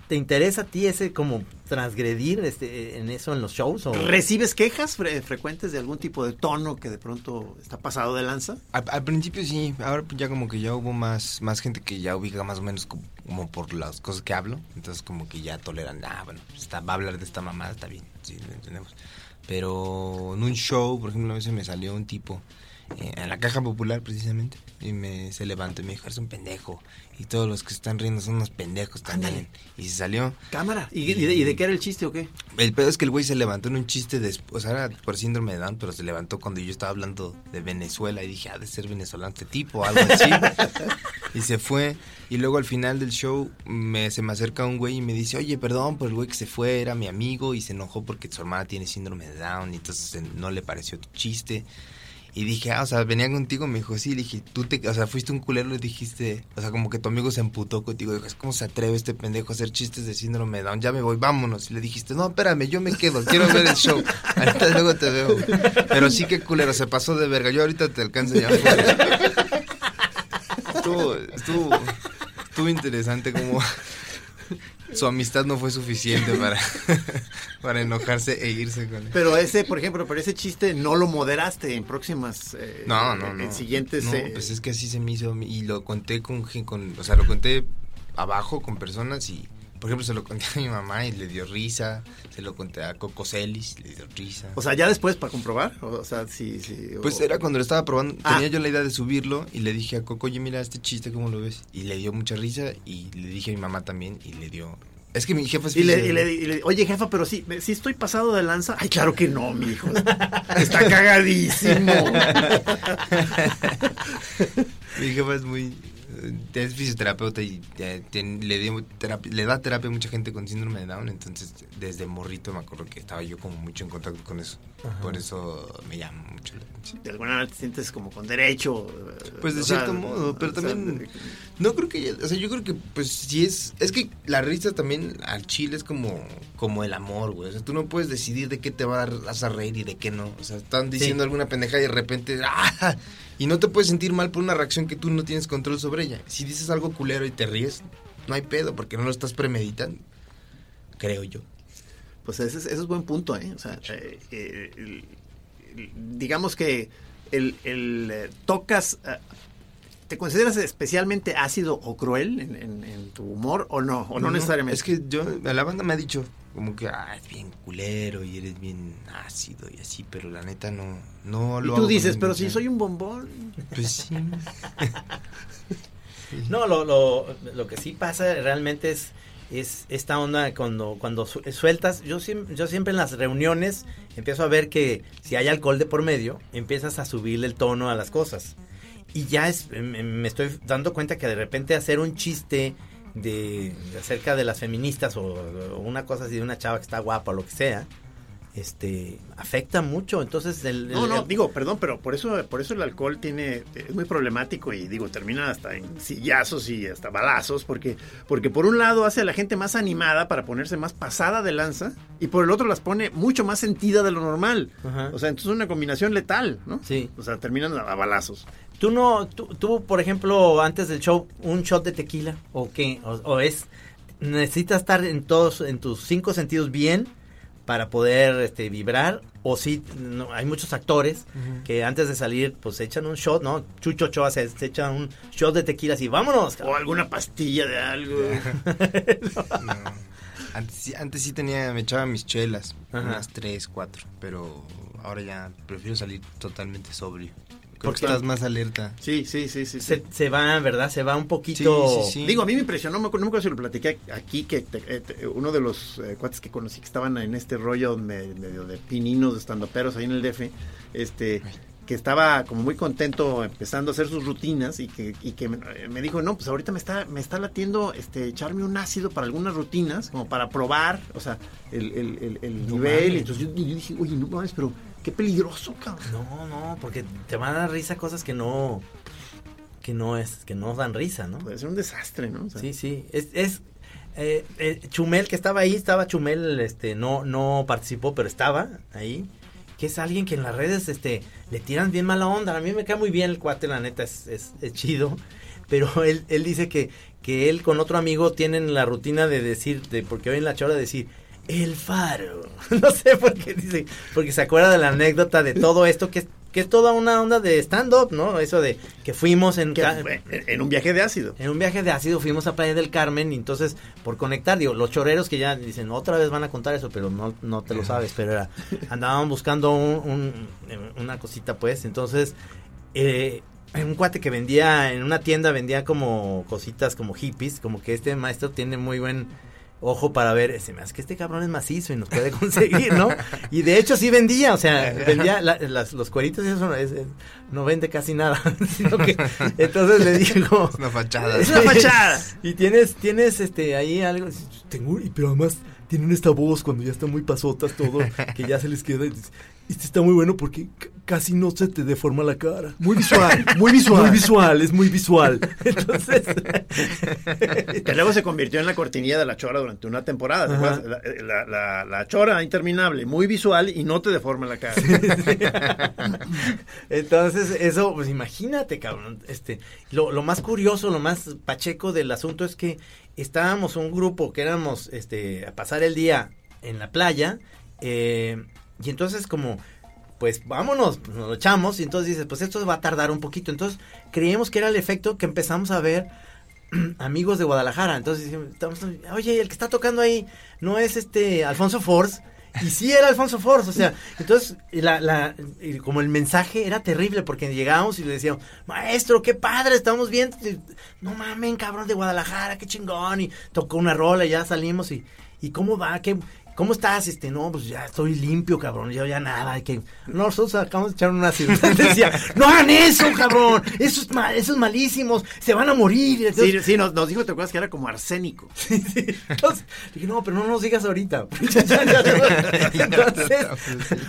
te interesa a ti ese como transgredir este, en eso en los shows? O? ¿Recibes quejas fre- frecuentes de algún tipo de tono que de pronto está pasado de lanza? Al, al principio sí, ahora pues ya como que ya hubo más, más gente que ya ubica más o menos como, como por las cosas que hablo, entonces como que ya toleran, ah, bueno, pues, está, va a hablar de esta mamada, está bien, sí, lo entendemos. Pero en un show, por ejemplo, una vez se me salió un tipo eh, en la caja popular precisamente y me se levantó y me dijo, eres un pendejo y todos los que están riendo son unos pendejos también. Y se salió. Cámara. ¿Y, y de, y de qué era el chiste o qué? El pedo es que el güey se levantó en un chiste después, o sea, era por síndrome de Down, pero se levantó cuando yo estaba hablando de Venezuela y dije, ha de ser venezolano este tipo, algo así. y se fue. Y luego al final del show me, se me acerca un güey y me dice, oye, perdón por el güey que se fue, era mi amigo y se enojó porque su hermana tiene síndrome de Down y entonces no le pareció tu chiste. Y dije, ah, o sea, venía contigo, me dijo, sí, le dije, tú te, o sea, fuiste un culero, le dijiste, o sea, como que tu amigo se emputó contigo, dijo, ¿cómo se atreve este pendejo a hacer chistes de síndrome de Down? Ya me voy, vámonos. Y le dijiste, no, espérame, yo me quedo, quiero ver el show. Ahorita luego te veo. Pero sí que culero, se pasó de verga, yo ahorita te alcanzo ya. Estuvo, estuvo, estuvo interesante como su amistad no fue suficiente para, para enojarse e irse con él. Pero ese, por ejemplo, pero ese chiste no lo moderaste en próximas... eh, No, no, en no. siguientes... No, eh, pues es que así se me hizo y lo conté con, o sea, lo conté abajo con personas y, por ejemplo, se lo conté a mi mamá y le dio risa, se lo conté a Coco Celis, le dio risa. O sea, ya después para comprobar. O sea, sí, sí. o- Pues era cuando lo estaba probando, Ah. tenía yo la idea de subirlo y le dije a Coco, oye, mira este chiste, ¿cómo lo ves? Y le dio mucha risa y le dije a mi mamá también y le dio... Es que mi jefa es Y le, y le- y le- oye jefa, pero sí, sí estoy pasado de lanza. Ay, claro que no, mi hijo. Está cagadísimo. Mi jefa es muy... eh, Es fisioterapeuta y eh, tien- le, dio terapia- le da terapia a mucha gente con síndrome de Down, entonces desde morrito me acuerdo que estaba yo como mucho en contacto con eso. Ajá. Por eso me llama mucho la atención. De alguna manera te sientes como con derecho. eh, Pues de sea, cierto modo, pero sea, también no creo que, o sea, yo creo que pues si es es que la risa también al chile es como como el amor, güey. O sea, tú no puedes decidir de qué te vas a reír y de qué no. O sea, están diciendo alguna pendeja y de repente ¡ah! Y no te puedes sentir mal por una reacción que tú no tienes control sobre ella. Si dices algo culero y te ríes, no hay pedo porque no lo estás premeditando. Creo yo. Pues ese es, ese es buen punto, ¿eh? O sea, eh, eh, digamos que el, el, eh, tocas... eh, ¿Te consideras especialmente ácido o cruel en, en- en tu humor o no? ¿O no, necesariamente? Es que yo, la banda me ha dicho como que, ah, es bien culero y eres bien ácido y así, pero la neta no, no Y lo tú hago con dices, pero si intención". soy un bombón. Pues sí. No, lo, lo, lo que sí pasa realmente es, es esta onda cuando, cuando su- sueltas. Yo, siem- yo siempre en las reuniones empiezo a ver que si hay alcohol de por medio, empiezas a subirle el tono a las cosas. Y ya es, me me estoy dando cuenta que de repente hacer un chiste de, de acerca de las feministas o, o una cosa así de una chava que está guapa o lo que sea, este afecta mucho. Entonces, el, No, el- no, el- digo, perdón, pero por eso, por eso el alcohol tiene, es muy problemático y digo, termina hasta en sillazos y hasta balazos, porque, porque por un lado hace a la gente más animada para ponerse más pasada de lanza, y por el otro las pone mucho más sentida de lo normal. Ajá. O sea, entonces es una combinación letal, ¿no? Sí. O sea, terminan a, a balazos. ¿Tú no, tú, tú, por ejemplo, antes del show, un shot de tequila? ¿O qué? ¿O, o es, necesitas estar en todos, en tus cinco sentidos bien para poder este, vibrar? O sí, no, hay muchos actores que antes de salir, pues se echan un shot, ¿no? Chucho Ochoa se, se echan un shot de tequila así, vámonos. O alguna pastilla de algo. Antes, sí- antes sí tenía, me echaba mis chelas, Ajá. unas tres, cuatro, pero ahora ya prefiero salir totalmente sobrio. Porque estás más alerta. Sí, sí, sí, sí. Se, se va, ¿verdad? Se va un poquito... Sí, sí, sí. Digo, a mí me impresionó, no me acuerdo, no me acuerdo si lo platiqué aquí, que te- eh, te- uno de los eh, cuates que conocí que estaban en este rollo me- medio de pininos, de estandoperos ahí en el DF, este, que estaba como muy contento empezando a hacer sus rutinas y que, y que me, eh, me dijo, no, pues ahorita me está, me está latiendo este, echarme un ácido para algunas rutinas, como para probar, o sea, el, el, el- el No nivel. entonces yo, yo dije, oye, no mames, pero qué peligroso, cabrón. No, no, porque te van a dar risa cosas que no... Que no es, que no dan risa, ¿no? Puede ser un desastre, ¿no? O sea, Sí, sí. Es, es eh, eh, Chumel que estaba ahí, estaba Chumel, este, no, no participó, pero estaba ahí. Que es alguien que en las redes, este, le tiran bien mala onda. A mí me cae muy bien el cuate, la neta, es, es, es chido. Pero él, él dice que, que él con otro amigo tienen la rutina de decir, de, porque hoy en la chora decir, el faro. no sé por qué dice, porque se acuerda de la anécdota de todo esto, que es, que es toda una onda de stand-up, ¿no? Eso de que fuimos en... ca- fue en un viaje de ácido. en un viaje de ácido fuimos a Playa del Carmen y entonces por conectar, digo, los choreros que ya dicen otra vez van a contar eso, pero no, no te lo sabes, pero era, andaban buscando un- un- una cosita pues, entonces eh, un cuate que vendía en una tienda vendía como cositas como hippies, como que este maestro tiene muy buen ojo para ver, se me hace que este cabrón es macizo y nos puede conseguir, ¿no? Y de hecho sí vendía, o sea, vendía la- las- los cueritos y eso es- es- no vende casi nada, sino que entonces le dijo, Es una fachada. Es una fachada. y tienes, tienes este ahí algo. Tengo, pero además tienen esta voz cuando ya están muy pasotas todo, que ya se les queda. Este está muy bueno porque casi no se te deforma la cara. Muy visual, muy visual. Muy visual, es muy visual. Entonces. Que luego se convirtió en la cortinilla de la chora durante una temporada. la- la- la chora interminable, muy visual y no te deforma la cara. Entonces, eso, pues imagínate, cabrón. Este, lo, lo más curioso, lo más pacheco del asunto es que estábamos un grupo que éramos este, a pasar el día en la playa. eh, y entonces, como, pues vámonos, pues, nos lo echamos. Y entonces dices, pues esto va a tardar un poquito. Entonces, creíamos que era el efecto que empezamos a ver amigos de Guadalajara. Entonces, estamos, oye, el que está tocando ahí no es este Alfonso Force. Y sí era Alfonso Force, o sea, entonces, la, la, como el mensaje era terrible porque llegábamos y le decíamos, maestro, qué padre, estamos bien, no mamen, cabrón de Guadalajara, qué chingón, y tocó una rola y ya salimos y, y cómo va, qué, ¿Cómo estás? Este, no, pues ya estoy limpio, cabrón. Yo ya nada. hay Que... Nosotros acabamos de echar una cirugía. Decía, no hagan eso, cabrón. Eso es, mal, eso es malísimo. Se van a morir. Entonces, Sí, sí, nos, nos dijo, ¿te acuerdas que era como arsénico? Sí, sí. Entonces, dije, no, pero no nos digas ahorita. Entonces,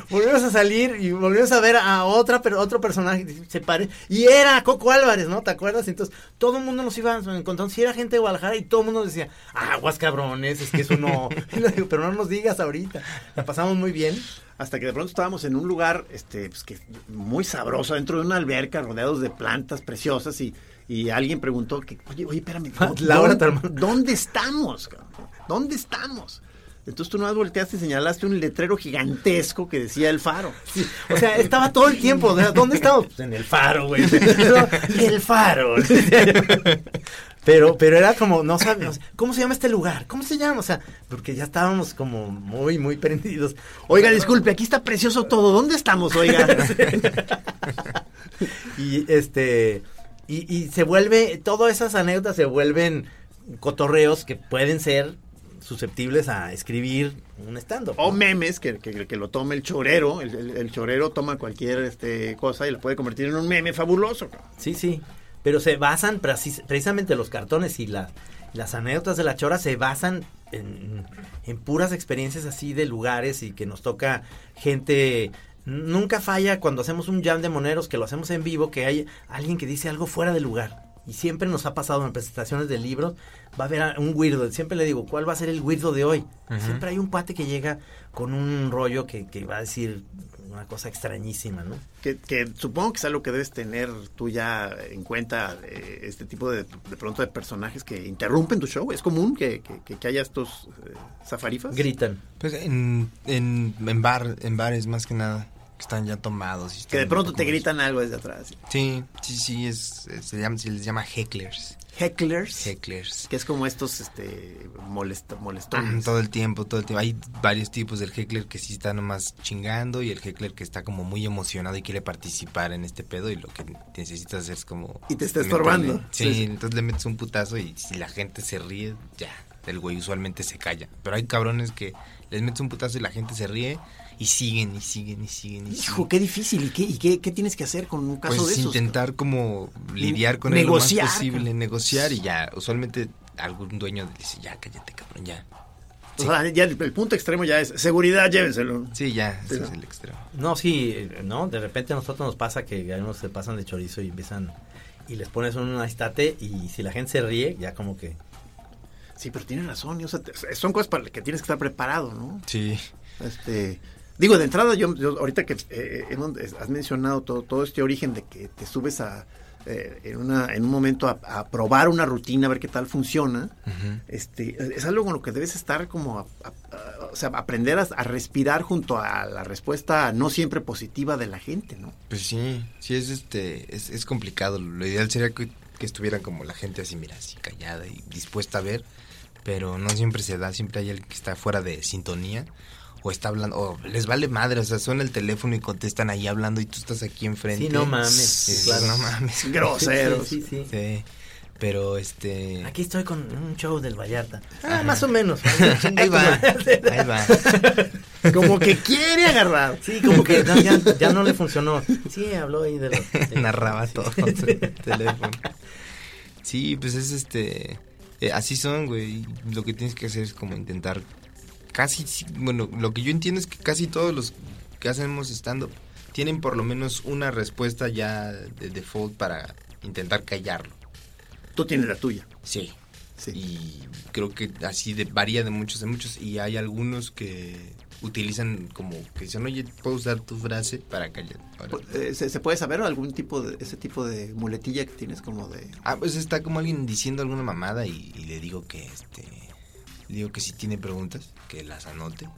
volvimos a salir y volvimos a ver a otra, pero otro personaje, se pare, y era Coco Álvarez, ¿no? ¿Te acuerdas? Entonces, todo el mundo nos iba encontrando, si era gente de Guadalajara y todo el mundo decía, aguas cabrones, es que eso no, y le digo, pero no nos digas ahorita. La pasamos muy bien. Hasta que de pronto estábamos en un lugar este, pues, que muy sabroso, dentro de una alberca, rodeados de plantas preciosas, y, y alguien preguntó que, oye, oye, espérame, ¿dó- Laura ¿dónde, Tarma- ¿dónde estamos? ¿Dónde estamos? Entonces tú nomás volteaste y señalaste un letrero gigantesco que decía el faro. O sea, estaba todo el tiempo. o sea, ¿Dónde estamos? Pues en el faro, güey. el faro. Pero, pero era como, no sabíamos, ¿cómo se llama este lugar? ¿Cómo se llama? O sea, porque ya estábamos como muy, muy prendidos. Oiga, disculpe, aquí está precioso todo. ¿Dónde estamos, oiga? Y este, y, y se vuelve, todas esas anécdotas se vuelven cotorreos que pueden ser susceptibles a escribir un stand-up. O memes que, que, que lo tome el chorero. El, el- el chorero toma cualquier este, cosa y la puede convertir en un meme fabuloso. Sí, sí. Pero se basan, precis- precisamente los cartones y la- las anécdotas de la chora se basan en, en puras experiencias así de lugares y que nos toca gente. Nunca falla cuando hacemos un jam de moneros que lo hacemos en vivo, que hay alguien que dice algo fuera de lugar. Y siempre nos ha pasado en presentaciones de libros, va a haber un weirdo. Siempre le digo, ¿cuál va a ser el weirdo de hoy? Siempre hay un cuate que llega con un rollo que, que va a decir una cosa extrañísima, ¿no? Que, que supongo que es algo que debes tener tú ya en cuenta, eh, este tipo de, de pronto de personajes que interrumpen tu show. ¿Es común que, que- que- haya estos eh, zafarifas? Gritan. Pues en, en, en bar, en bares más que nada. que están ya tomados. y Que de están pronto te gritan algo desde atrás. Sí, sí, sí, es, es- se, llama, se les llama hecklers. Hecklers. Hecklers. Que es como estos este molest, Ah, molestones. todo el tiempo, todo el tiempo. Hay varios tipos del heckler que sí está nomás chingando y el heckler que está como muy emocionado y quiere participar en este pedo y lo que necesitas hacer es como... Y te está estorbando. Sí, Sí, sí. entonces le metes un putazo y si la gente se ríe, ya, el güey usualmente se calla. Pero hay cabrones que les metes un putazo y la gente se ríe y siguen y siguen y siguen y Hijo, siguen. qué difícil. ¿Y qué, y qué, qué tienes que hacer con un caso Pues de esos? intentar como lidiar con él lo Negociar, más posible, negociar y ya, usualmente algún dueño dice, ya cállate cabrón, ya. O sea, ya el, el punto extremo ya es seguridad, llévenselo. Sí, ya, Sí, ese ¿no? es el extremo. No, sí, eh, no, de repente a nosotros nos pasa que algunos se pasan de chorizo y empiezan y les pones un estate y si la gente se ríe, ya como que Sí, pero tienes razón. O sea, te- son cosas para las que tienes que estar preparado, ¿no? Sí. Este, digo, de entrada, yo, yo ahorita que eh, has mencionado todo, todo este origen de que te subes a eh, en, una, en un momento a, a probar una rutina, a ver qué tal funciona, este, es algo con lo que debes estar como, a- o sea, aprender a, respirar junto a la respuesta no siempre positiva de la gente, ¿no? Pues sí, sí es este, es, es complicado. Lo ideal sería que, que estuvieran como la gente así, mira, así callada y dispuesta a ver, pero no siempre se da, siempre hay alguien que está fuera de sintonía o está hablando, o les vale madre, o sea, suena el teléfono y contestan ahí hablando y tú estás aquí enfrente. Sí, no mames, Sí, claro. No mames. Groseros. Sí, sí, sí. Sí, pero este... Aquí estoy con un show del Vallarta. Ah, más o menos. Ahí va, ahí va. Como que quiere agarrar. Sí, como que no, ya, ya no le funcionó. Sí, habló ahí de los... Narraba todo en el teléfono. Sí, pues es este. eh, así son, güey. Lo que tienes que hacer es como intentar. Casi. Bueno, lo que yo entiendo es que casi todos los que hacemos stand-up tienen por lo menos una respuesta ya de default para intentar callarlo. Tú tienes la tuya. Sí. Sí. Y creo que así de, varía de muchos, de muchos. Y hay algunos que utilizan como que dicen, oye, puedo usar tu frase para callar. Eh, ¿Se, se puede saber algún tipo de, ese tipo de muletilla que tienes como de... Ah, pues está como alguien diciendo alguna mamada y, y le digo que este le digo que si tiene preguntas, que las anote.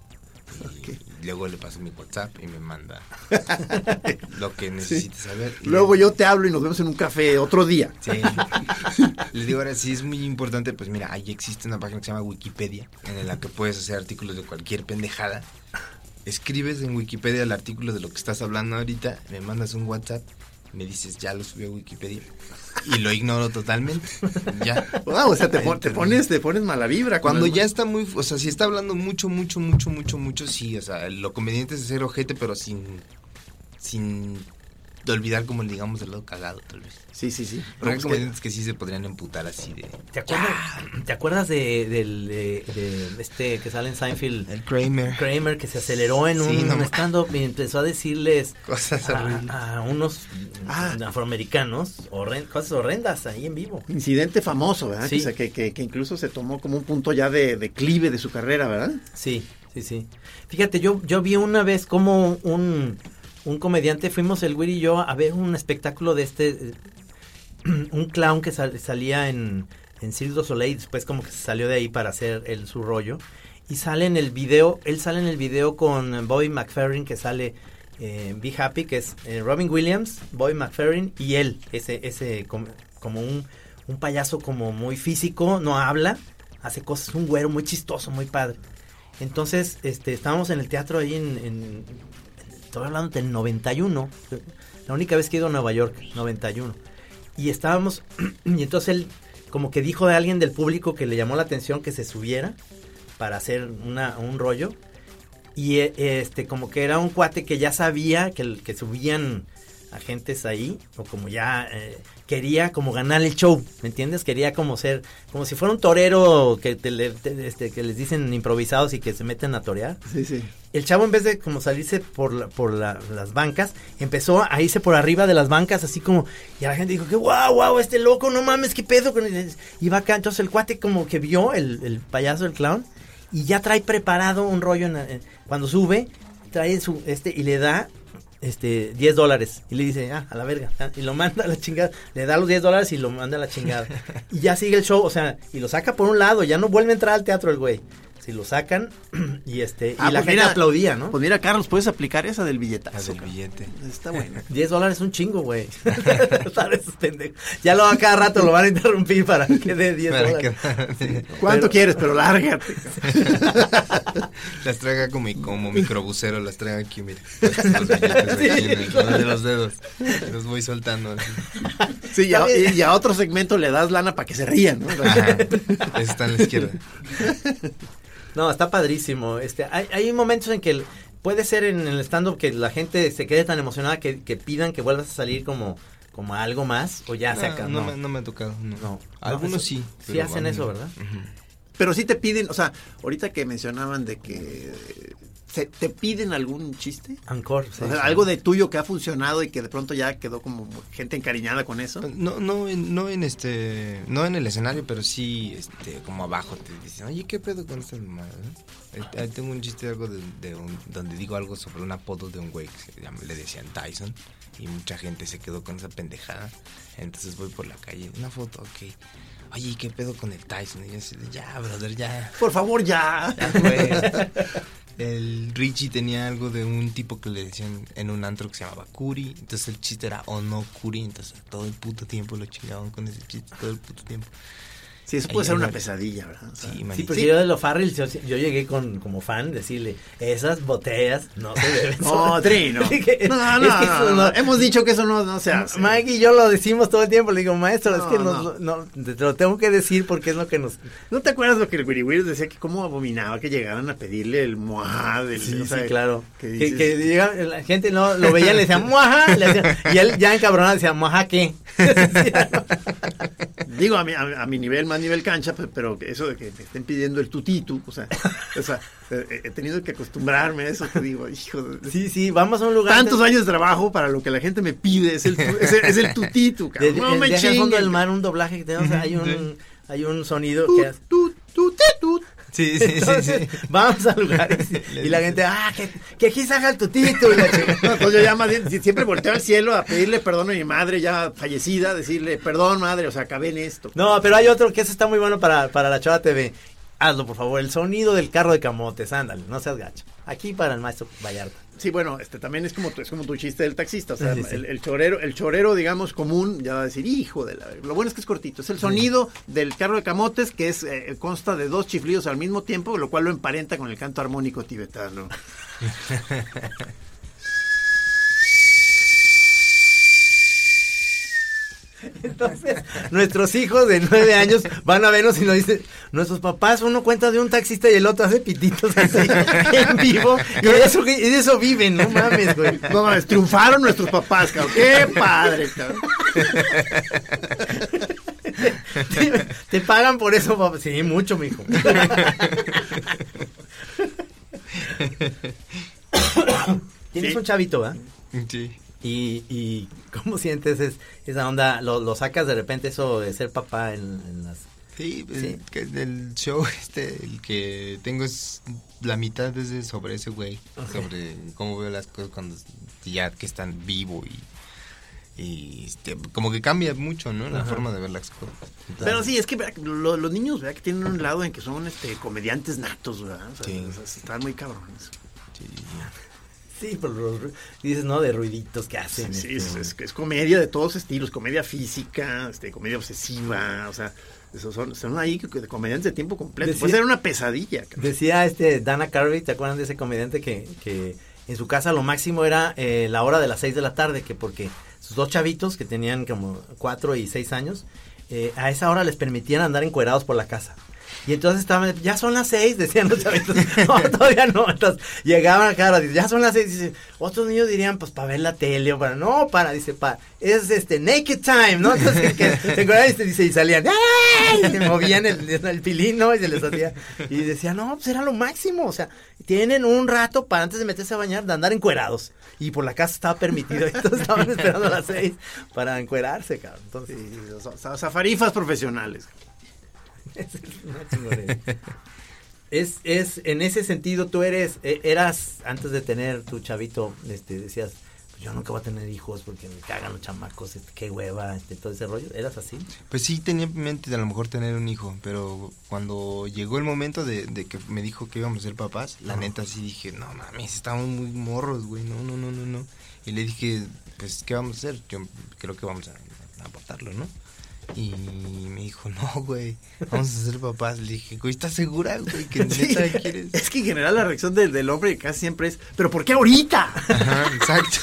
Y luego le paso mi WhatsApp y me manda lo que necesite saber. Luego yo te hablo y nos vemos en un café otro día. Sí. Le digo ahora sí es muy importante, pues mira, ahí existe una página que se llama Wikipedia, en la que puedes hacer artículos de cualquier pendejada. Escribes en Wikipedia el artículo de lo que estás hablando ahorita, me mandas un WhatsApp, me dices ya lo subí a Wikipedia y lo ignoro totalmente. Ya. Wow, o sea, te, pon- te pones, te pones mala vibra. Cuando el- ya está muy, o sea, si está hablando mucho, mucho, mucho, mucho, mucho, sí, o sea, lo conveniente es hacer ojete, pero sin, sin olvidar como digamos el lado cagado, tal vez. Sí, sí, sí. Pero hay No, pues, comediantes que sí se podrían emputar así de... ¿Te acuerdas, ¿te acuerdas de, del, de- de este que sale en Seinfeld? El Kramer. Kramer que se aceleró en Sí, un no stand-up y empezó a decirles Cosas horribles. a, a unos Ah. afroamericanos horren- cosas horrendas ahí en vivo. Incidente famoso, ¿verdad? Sí. Que, que- que incluso se tomó como un punto ya de declive de su carrera, ¿verdad? Sí, sí, sí. Fíjate, yo, yo vi una vez como un, un comediante, fuimos el Will y yo a ver un espectáculo de este, eh, un clown que sal- salía en, en Cirque du Soleil, después como que se salió de ahí para hacer el, su rollo. Y sale en el video, él sale en el video con Bobby McFerrin, que sale eh, Be Happy, que es eh, Robin Williams, Bobby McFerrin y él, ese, ese com- como un, un payaso como muy físico, no habla, hace cosas, un güero muy chistoso, muy padre. Entonces, este, estábamos en el teatro ahí en- estoy hablando del 91, la única vez que he ido a Nueva York, 91. Y estábamos, y entonces él como que dijo de alguien del público que le llamó la atención que se subiera para hacer una, un rollo. Y eh, este, como que era un cuate que ya sabía que, que subían agentes ahí, o como ya eh, quería como ganar el show, ¿me entiendes? Quería como ser, como si fuera un torero que, te te- este, que les dicen improvisados y que se meten a torear. Sí, sí. El chavo en vez de como salirse por, la- por la- las bancas, empezó a irse por arriba de las bancas, así como, y a la gente dijo que wow, wow, este loco, no mames, qué pedo. con él?". Iba acá, entonces el cuate como que vio el, el payaso, el clown, y ya trae preparado un rollo en, en- cuando sube, trae su, este, y le da este 10 dólares y le dice, ah, a la verga, ah, y lo manda a la chingada, le da los 10 dólares y lo manda a la chingada. y ya sigue el show, o sea, y lo saca por un lado, ya no vuelve a entrar al teatro el güey. Si lo sacan y este Ah, y la pues gente mira, aplaudía, ¿no? Pues mira, Carlos, puedes aplicar esa del billetazo. Del cabrón. billete. Está bueno. 10 dólares es un chingo, güey. Ya lo a cada rato lo van a interrumpir para que dé 10 Para dólares. que- ¿Cuánto Pero- quieres? Pero lárgate. Las traiga como, como microbusero, las traigo aquí, mira. Los billetes aquí en el- de los dedos. Los voy soltando. así. Sí, y a, y- y a otro segmento le das lana para que se rían, ¿no? Ajá. Está en la izquierda. No, está padrísimo. Este, hay, hay momentos en que el- puede ser en el stand-up que la gente se quede tan emocionada que, que pidan que vuelvas a salir como, como algo más o ya se No, acabó. no, No, me, no me ha tocado. No. No. Algunos No, eso- sí. sí hacen eso. ¿verdad? Pero sí te piden, o sea, ahorita que mencionaban de que eh, se, te piden algún chiste. Encore, sí, O sea, sí. algo de tuyo que ha funcionado y que de pronto ya quedó como gente encariñada con eso. No, no, en- no en este, no en el escenario, pero sí, este, como abajo te dicen, oye, ¿qué pedo con esta mamada? Eh, ahí tengo un chiste algo de, de un- donde digo algo sobre un apodo de un güey que se llama- le decían Tyson y mucha gente se quedó con esa pendejada. Entonces voy por la calle, una foto, ok. Oye, ¿qué pedo con el Tyson? Y yo así, ya, brother, ya. Por favor, ya. Ya. El Richie tenía algo de un tipo que le decían en un antro que se llamaba Curi. Entonces el chiste era o no Curi. Entonces todo el puto tiempo lo chingaban con ese chiste. Todo el puto tiempo. Sí, eso puede ser una la- pesadilla, ¿verdad? O sea, Sí, Sí, porque yo de los Farrell, yo, yo llegué con, como fan, decirle, esas botellas no se deben No, solas". Tri, no. Que- No, no, es que no. Hemos dicho que eso no, no se hace. Mike y yo lo decimos todo el tiempo, le digo, maestro, es No, que nos- no, te lo tengo que decir porque es lo que nos... ¿No te acuerdas lo que el Wiri Wiri decía que cómo abominaba que llegaran a pedirle el moá del Sí, o sea, sí, claro. Que, Que, que diga- la gente no lo veía y le decía, muaja, le decía- y él ya encabronado decía, muaja, ¿qué? Digo, a mi, a, a mi nivel, más nivel cancha, pe- pero eso de que me estén pidiendo el tutitu, o sea, o sea eh, he tenido que acostumbrarme a eso, que digo, hijo, de- sí, sí, vamos a un lugar... tantos años de trabajo para lo que la gente me pide, es el, es el, es el tutitu, De, cabrón. No el me fondo del mar, un doblaje que tenemos, hay un, hay un sonido Tu, que hace... te, tu. Sí, sí, sí, Entonces, sí. vamos a lugares y, la gente, ah, que, que aquí salga el tutito y la chica. No, entonces yo ya más bien, si- siempre volteo al cielo a pedirle perdón a mi madre ya fallecida, decirle, perdón madre, o sea, acabé en esto. No, pero hay otro que eso está muy bueno para, para la Chava TV. Hazlo, por favor, el sonido del carro de camotes, ándale, no seas gacho. Aquí para el maestro Vallarta. Sí, bueno, este también es como tu, es como tu chiste del taxista, o sea, Sí, sí. El, el chorero, el chorero, digamos, común, ya va a decir, hijo de la... Lo bueno es que es cortito, es el sonido del carro de camotes que es eh, consta de dos chiflidos al mismo tiempo, lo cual lo emparenta con el canto armónico tibetano. Entonces, nuestros hijos de nueve años van a vernos y nos dicen, nuestros papás, uno cuenta de un taxista y el otro hace pititos así, en vivo, y de eso, y de eso viven, no mames, güey. No mames, triunfaron nuestros papás, cabrón. Qué padre, cabrón. Te, te pagan por eso, papá. Sí, mucho, mijo. Tienes Sí. un chavito, ¿verdad? Sí. Y, y ¿cómo sientes es- esa onda? ¿Lo, lo sacas de repente eso de ser papá en, en las... Sí, Sí. el, que el show este, el que tengo es la mitad es de sobre ese güey, sobre cómo veo las cosas cuando ya que están vivo y, y este, como que cambia mucho, ¿no? La Ajá. forma de ver las cosas. Pero sí, es que ¿verdad? lo- los niños, ¿verdad? Que tienen un lado en que son este comediantes natos, ¿verdad? O sea, Sí. o sea, están muy cabrones. Sí. Sí, los... Dices, ¿no? De ruiditos que hacen. sí, este, es, es- es comedia de todos estilos, comedia física, este, comedia obsesiva, o sea, esos son, son ahí comediantes de tiempo completo. Decía- Puede ser una pesadilla. cabrón. Decía este Dana Carvey, ¿te acuerdan de ese comediante que, que en su casa lo máximo era eh, la hora de las 6 de la tarde? Que porque sus dos chavitos que tenían como 4 y 6 años, eh, a esa hora les permitían andar encuerados por la casa. Y entonces estaban, ya son las 6, decían los chavitos. No, todavía no. Entonces llegaban acá, dice, ya son las 6. Dice, otros niños dirían, pues para ver la tele o para. No, para, dice, para. Es este, naked time, ¿no? Entonces que se encueraban y, dice, y salían, ¡ay! Y se movían el, el pilín, ¿no? Y se les hacía. Y decía, no, pues era lo máximo. O sea, tienen un rato para antes de meterse a bañar, de andar encuerados. Y por la casa estaba permitido. Entonces estaban esperando a las 6 para encuerarse, cabrón. Entonces. Sí, zafarifas profesionales. Es una chingonería. Es, es, en ese sentido, tú eres, eh, eras, antes de tener tu chavito, este, decías, pues yo nunca voy a tener hijos porque me cagan los chamacos, este, qué hueva, este, todo ese rollo. ¿Eras así? Pues sí tenía en mente de a lo mejor tener un hijo, pero cuando llegó el momento de, de que me dijo que íbamos a ser papás, la neta sí dije, no mames, estamos muy morros, güey, no, no, no, no, no. Y le dije, pues, ¿qué vamos a hacer? Yo creo que vamos a, a abortarlo, ¿no? Y me dijo, no, güey, vamos a ser papás. Le dije, güey, ¿estás segura, güey, que neta Sí, quieres? Es que en general la reacción del, del hombre casi siempre es, ¿pero por qué ahorita? Ajá, exacto.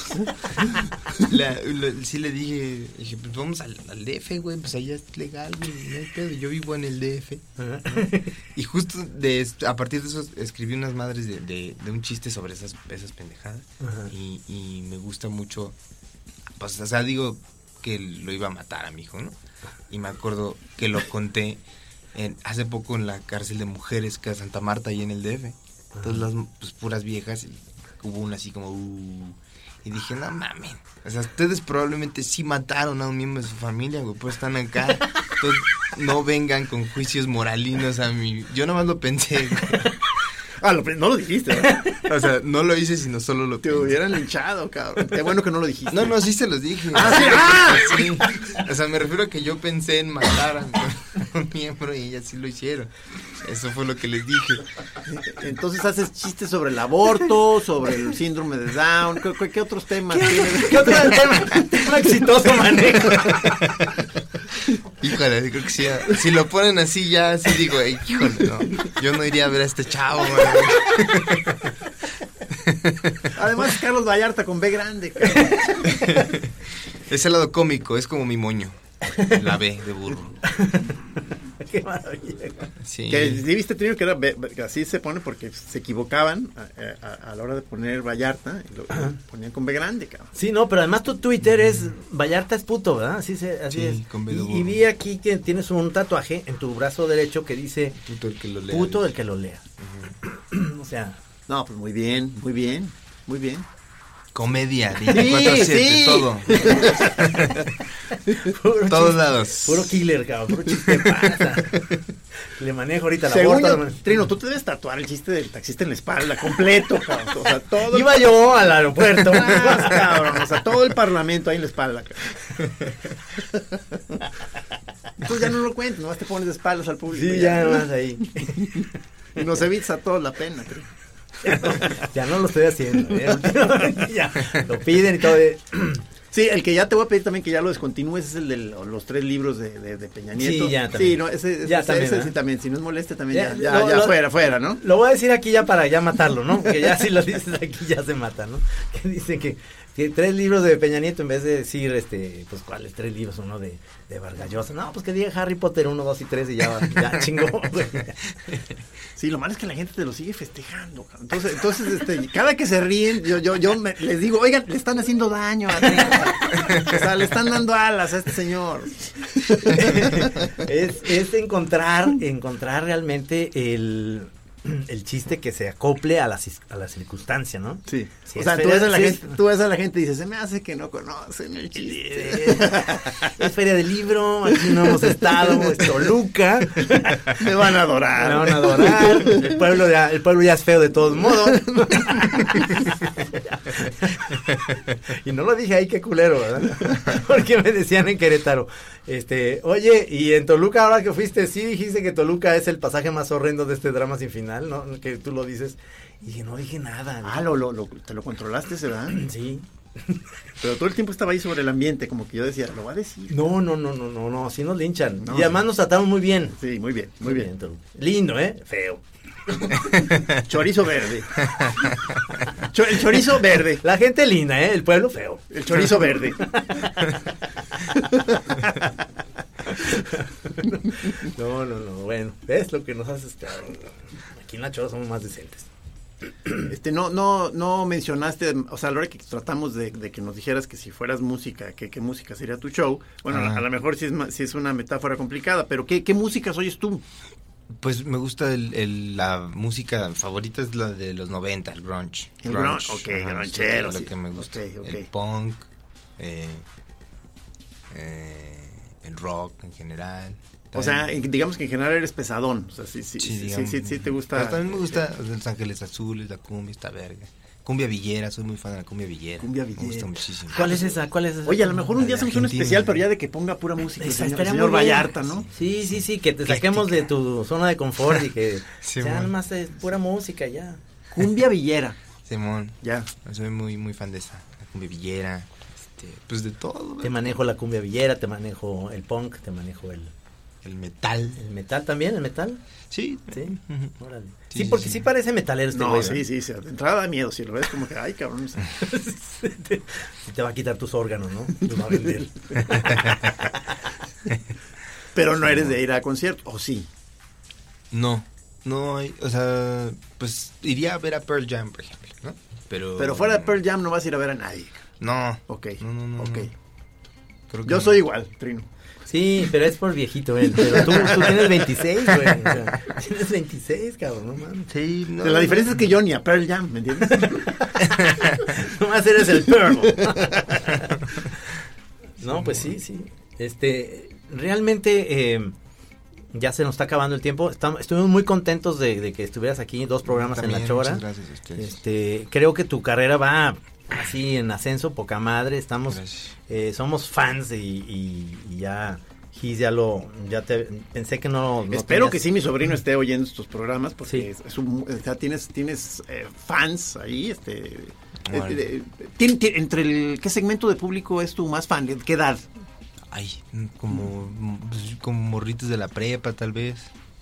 La- la- sí le dije, dije, pues vamos al, al DF, güey, pues allá es legal, güey, no hay pedo. Yo vivo en el DF. Y justo de, a partir de eso escribí unas madres de, de- de un chiste sobre esas, esas pendejadas. Ajá. Y, y me gusta mucho, pues, o sea, digo que lo iba a matar a mi hijo, ¿no? Y me acuerdo que lo conté en, hace poco en la cárcel de mujeres que es Santa Marta, ahí en el DF. Entonces, las pues, puras viejas, y hubo una así como, "Uh", y dije, no mames, o sea, ustedes probablemente sí mataron a un miembro de su familia, güey, pues están acá. Entonces, no vengan con juicios moralinos a mí. Yo nada más lo pensé, güey. Ah, lo- no lo dijiste, ¿verdad? O sea, no lo hice, sino solo lo Te hubieran linchado, cabrón. Qué bueno que no lo dijiste. No, no, sí se los dije. Ah, sí, ¡ah! Sí. O sea, me refiero a que yo pensé en matar a un miembro y ellas sí lo hicieron. Eso fue lo que les dije. Entonces haces chistes sobre el aborto, sobre el síndrome de Down. ¿Qué, qué- qué otros temas tienes? ¿Qué otro tema, tema exitoso manejo? Híjole, creo que sí. Si lo ponen así ya, sí digo, "Ey, híjole, no. Yo no iría a ver a este chavo, man. Además, Carlos Vallarta con B grande. cabrón. Es el lado cómico, es como mi moño. La B de burro. Qué maravilla. Sí. Que viste, Trino, que era B- B- que así se pone porque se equivocaban a, a- a la hora de poner Vallarta y lo ponían con B grande, cabrón. Sí, no, pero además tu Twitter es Vallarta es puto, ¿verdad? Así, se, así Sí, es. con B de y, burro. y vi aquí que tienes un tatuaje en tu brazo derecho que dice Puto el que lo lea. puto el que lo lea. o sea, No, pues muy bien, muy bien, muy bien. Comedia, 24-7, todo. puro Todos chiste, lados. Puro killer, cabrón, puro chiste pasa. Le manejo ahorita la Según borda. Trino, tú te debes tatuar el chiste del taxista en la espalda, completo, cabrón. O sea, todo. el- Iba yo al aeropuerto. Más, cabrón. O sea, todo el parlamento ahí en la espalda, cabrón. Entonces ya no lo cuentes, nomás te pones de espaldas al público. Sí, ya más ahí. Y nos evitas a todos la pena, creo. Ya no, ya no lo estoy haciendo. ¿eh? Ya lo piden y todo. de- Sí, el que ya te voy a pedir también que ya lo descontinúes es el de los tres libros de, de, de Peña Nieto. Sí, ya también. Sí, no, ese, ese- Ya ese- también, ese ¿verdad? sí también. Si no es moleste también ya, Ya, ya, lo- ya lo- fuera, fuera, ¿no? Lo voy a decir aquí ya para ya matarlo, ¿no? Porque ya si lo dices aquí ya se mata, ¿no? Que dicen que, que tres libros de Peña Nieto en vez de decir, este, pues cuáles tres libros, uno de, de Vargas Llosa. No, pues que diga Harry Potter 1, 2 y 3 y ya, ya chingó. Sí, lo malo es que la gente te lo sigue festejando. Entonces, entonces este, cada que se ríen, yo, yo, yo me- les digo, oigan, le están haciendo daño a Trino". O sea, le están dando alas a este señor. es, es encontrar, encontrar realmente el, el chiste que se acople a la, a la circunstancia, ¿no? Sí. O sea, tú ves, a la sí gente, tú ves a la gente y dices, se me hace que no conocen el chiste. Es feria del libro, aquí no hemos estado, es Toluca. Me van a adorar. Me van a adorar. El pueblo, ya, el pueblo ya es feo de todos modos. y no lo dije ahí, qué culero, ¿verdad? Porque me decían en Querétaro, este, oye, y en Toluca ahora que fuiste, sí dijiste que Toluca es el pasaje más horrendo de este drama sin final, ¿no? Que tú lo dices. Y dije, no dije nada. Ah, lo, lo, lo- te lo controlaste, ¿se va? Sí. Pero todo el tiempo estaba ahí sobre el ambiente, como que yo decía, lo va a decir. No, no, no, no, no, no, así nos linchan. No, y además nos tratamos muy bien. Sí, muy bien, muy bien. Lindo, ¿eh? Feo. Chorizo verde. El chorizo verde. La gente linda, ¿eh? El pueblo feo. El chorizo verde. No, no, no, bueno, es lo que nos hace estar. Aquí en la Chora somos más decentes. Este, no, no, no mencionaste, o sea, a la hora que tratamos de, de que nos dijeras que si fueras música, que qué música sería tu show, bueno, Ah. a lo mejor sí es, sí es una metáfora complicada, pero ¿qué, qué músicas oyes tú? Pues me gusta el, el- la música favorita es la de los 90, el grunge. El grunge, ok, ajá, grunchero, es lo sí. que me gusta. Ok, ok. El punk, eh, eh, el rock en general. O sea, digamos que en general eres pesadón, o sea, sí, sí, sí, sí, digamos, sí, sí te Pero gusta. también me gusta Los Ángeles Azules, la cumbia, esta verga. Cumbia Villera, soy muy fan de la cumbia villera. Cumbia Me gusta villera. muchísimo. ¿Cuál es esa? ¿Cuál es esa? Oye, a lo mejor un día hacemos un especial, pero ya de que ponga pura música. señor, señor. Vallarta, ¿no? Sí, sí, sí, que te saquemos de tu zona de confort y que mon. más es pura música ya. Cumbia Villera. Simón, Ya. soy muy, muy fan de esa. La cumbia villera, este, pues de todo. Te manejo la cumbia villera, te manejo el punk, te manejo el, El metal. el metal también, el metal. Sí. Sí, órale. Sí, Sí, sí, porque sí. sí parece metalero este No, güey. sí, sí, sí. De entrada da miedo. Si lo ves como que, ay, cabrón. te, va a quitar tus órganos, ¿no? Los va a vender. Pero no eres de ir a conciertos. ¿O sí? No, no hay, o sea, pues iría a ver a Pearl Jam, por ejemplo, ¿no? Pero, Pero fuera de Pearl Jam no vas a ir a ver a nadie. No. Ok. No, no, no. Ok. no. Creo que Yo no. soy igual, Trino. Sí, pero es por viejito él. Pero tú, tú tienes 26, güey. O sea, tienes 26, cabrón, no mames. Sí, no. la diferencia es que yo ni a Pearl Jam, ¿me entiendes? Nomás eres el Pearl. no, pues sí, sí. Este, realmente eh, ya se nos está acabando el tiempo. Estamos, estuvimos muy contentos de, de que estuvieras aquí, dos programas en La Chora. muchas gracias a ustedes. Este, creo que tu carrera va así en ascenso, poca madre. Estamos, eh, somos fans y, y- y ya, Gis, ya lo, ya te, pensé que no. no Espero tenías- que sí mi sobrino esté oyendo estos programas porque Sí. es, es un, o sea, tienes tienes eh, fans ahí, este eh, eh, entre el qué segmento de público es tu más fan, ¿De qué edad? Ay, como, como morritos de la prepa, tal vez.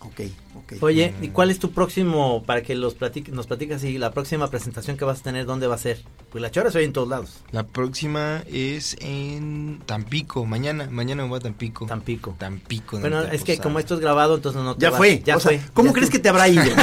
Ok, ok. Oye, ¿y cuál es tu próximo, para que los platic- nos platicas y la próxima presentación que vas a tener, dónde va a ser? Pues la chora se oye en todos lados. La próxima es en Tampico, mañana. Mañana me voy a Tampico. Tampico. Tampico. Bueno, es que como esto es grabado, entonces no te ya vas- fue, Ya o sea, fue. ¿Cómo Ya crees que te habrá ido?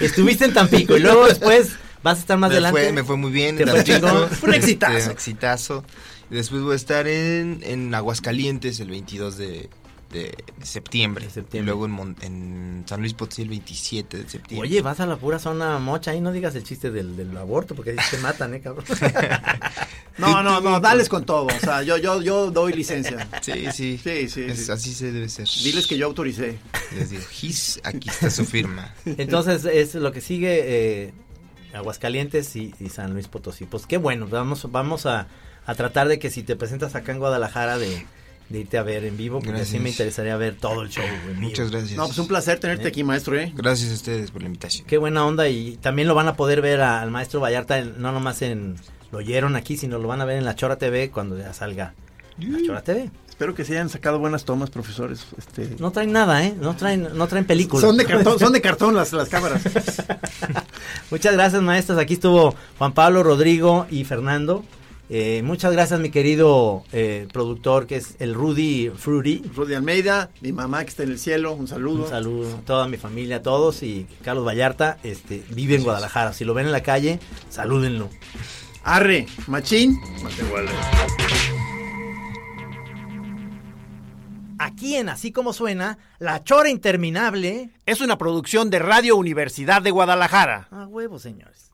Estuviste en Tampico y luego después vas a estar más me adelante. Fue, me fue muy bien. Te en fue Tampico. chingón. Fue un exitazo. Este, exitazo. Después voy a estar en, en Aguascalientes el 22 de, de septiembre. De septiembre. Y luego en, Mon- en San Luis Potosí el 27 de septiembre. Oye, vas a la pura zona mocha ahí, no digas el chiste del, del aborto, porque te matan, eh, cabrón. No, no, no, dales con todo, o sea, yo yo yo doy licencia. Sí, sí. Sí, sí, Es- sí. Así se debe ser. Diles que yo autoricé. Les digo, Gis, aquí está su firma. Entonces, es lo que sigue eh, Aguascalientes y, y San Luis Potosí. Pues qué bueno, vamos, vamos a, a tratar de que si te presentas acá en Guadalajara, de, de irte a ver en vivo, porque Gracias. así me interesaría ver todo el show en vivo. Muchas gracias. No, pues un placer tenerte aquí, maestro, ¿eh? Gracias a ustedes por la invitación. Qué buena onda y también lo van a poder ver a- al maestro Vallarta, en- no nomás en lo oyeron aquí, sino lo van a ver en la Chora TV cuando ya salga la Chora TV. Espero que se hayan sacado buenas tomas, profesores. Este, No traen nada, ¿eh? No traen, no traen películas. son de cartón, son de cartón las, las cámaras. Muchas gracias, maestros. Aquí estuvo Juan Pablo, Rodrigo y Fernando. Eh, muchas gracias, mi querido eh, productor, que es el Rudy Fruity. Rudy Almeida, mi mamá que está en el cielo, un saludo. Un saludo a toda mi familia, a todos. Y Carlos Vallarta este, vive en Guadalajara. Si lo ven en la calle, salúdenlo. Arre, machín. Aquí en Así Como Suena, La Chora Interminable. Es una producción de Radio Universidad de Guadalajara. A huevo, señores.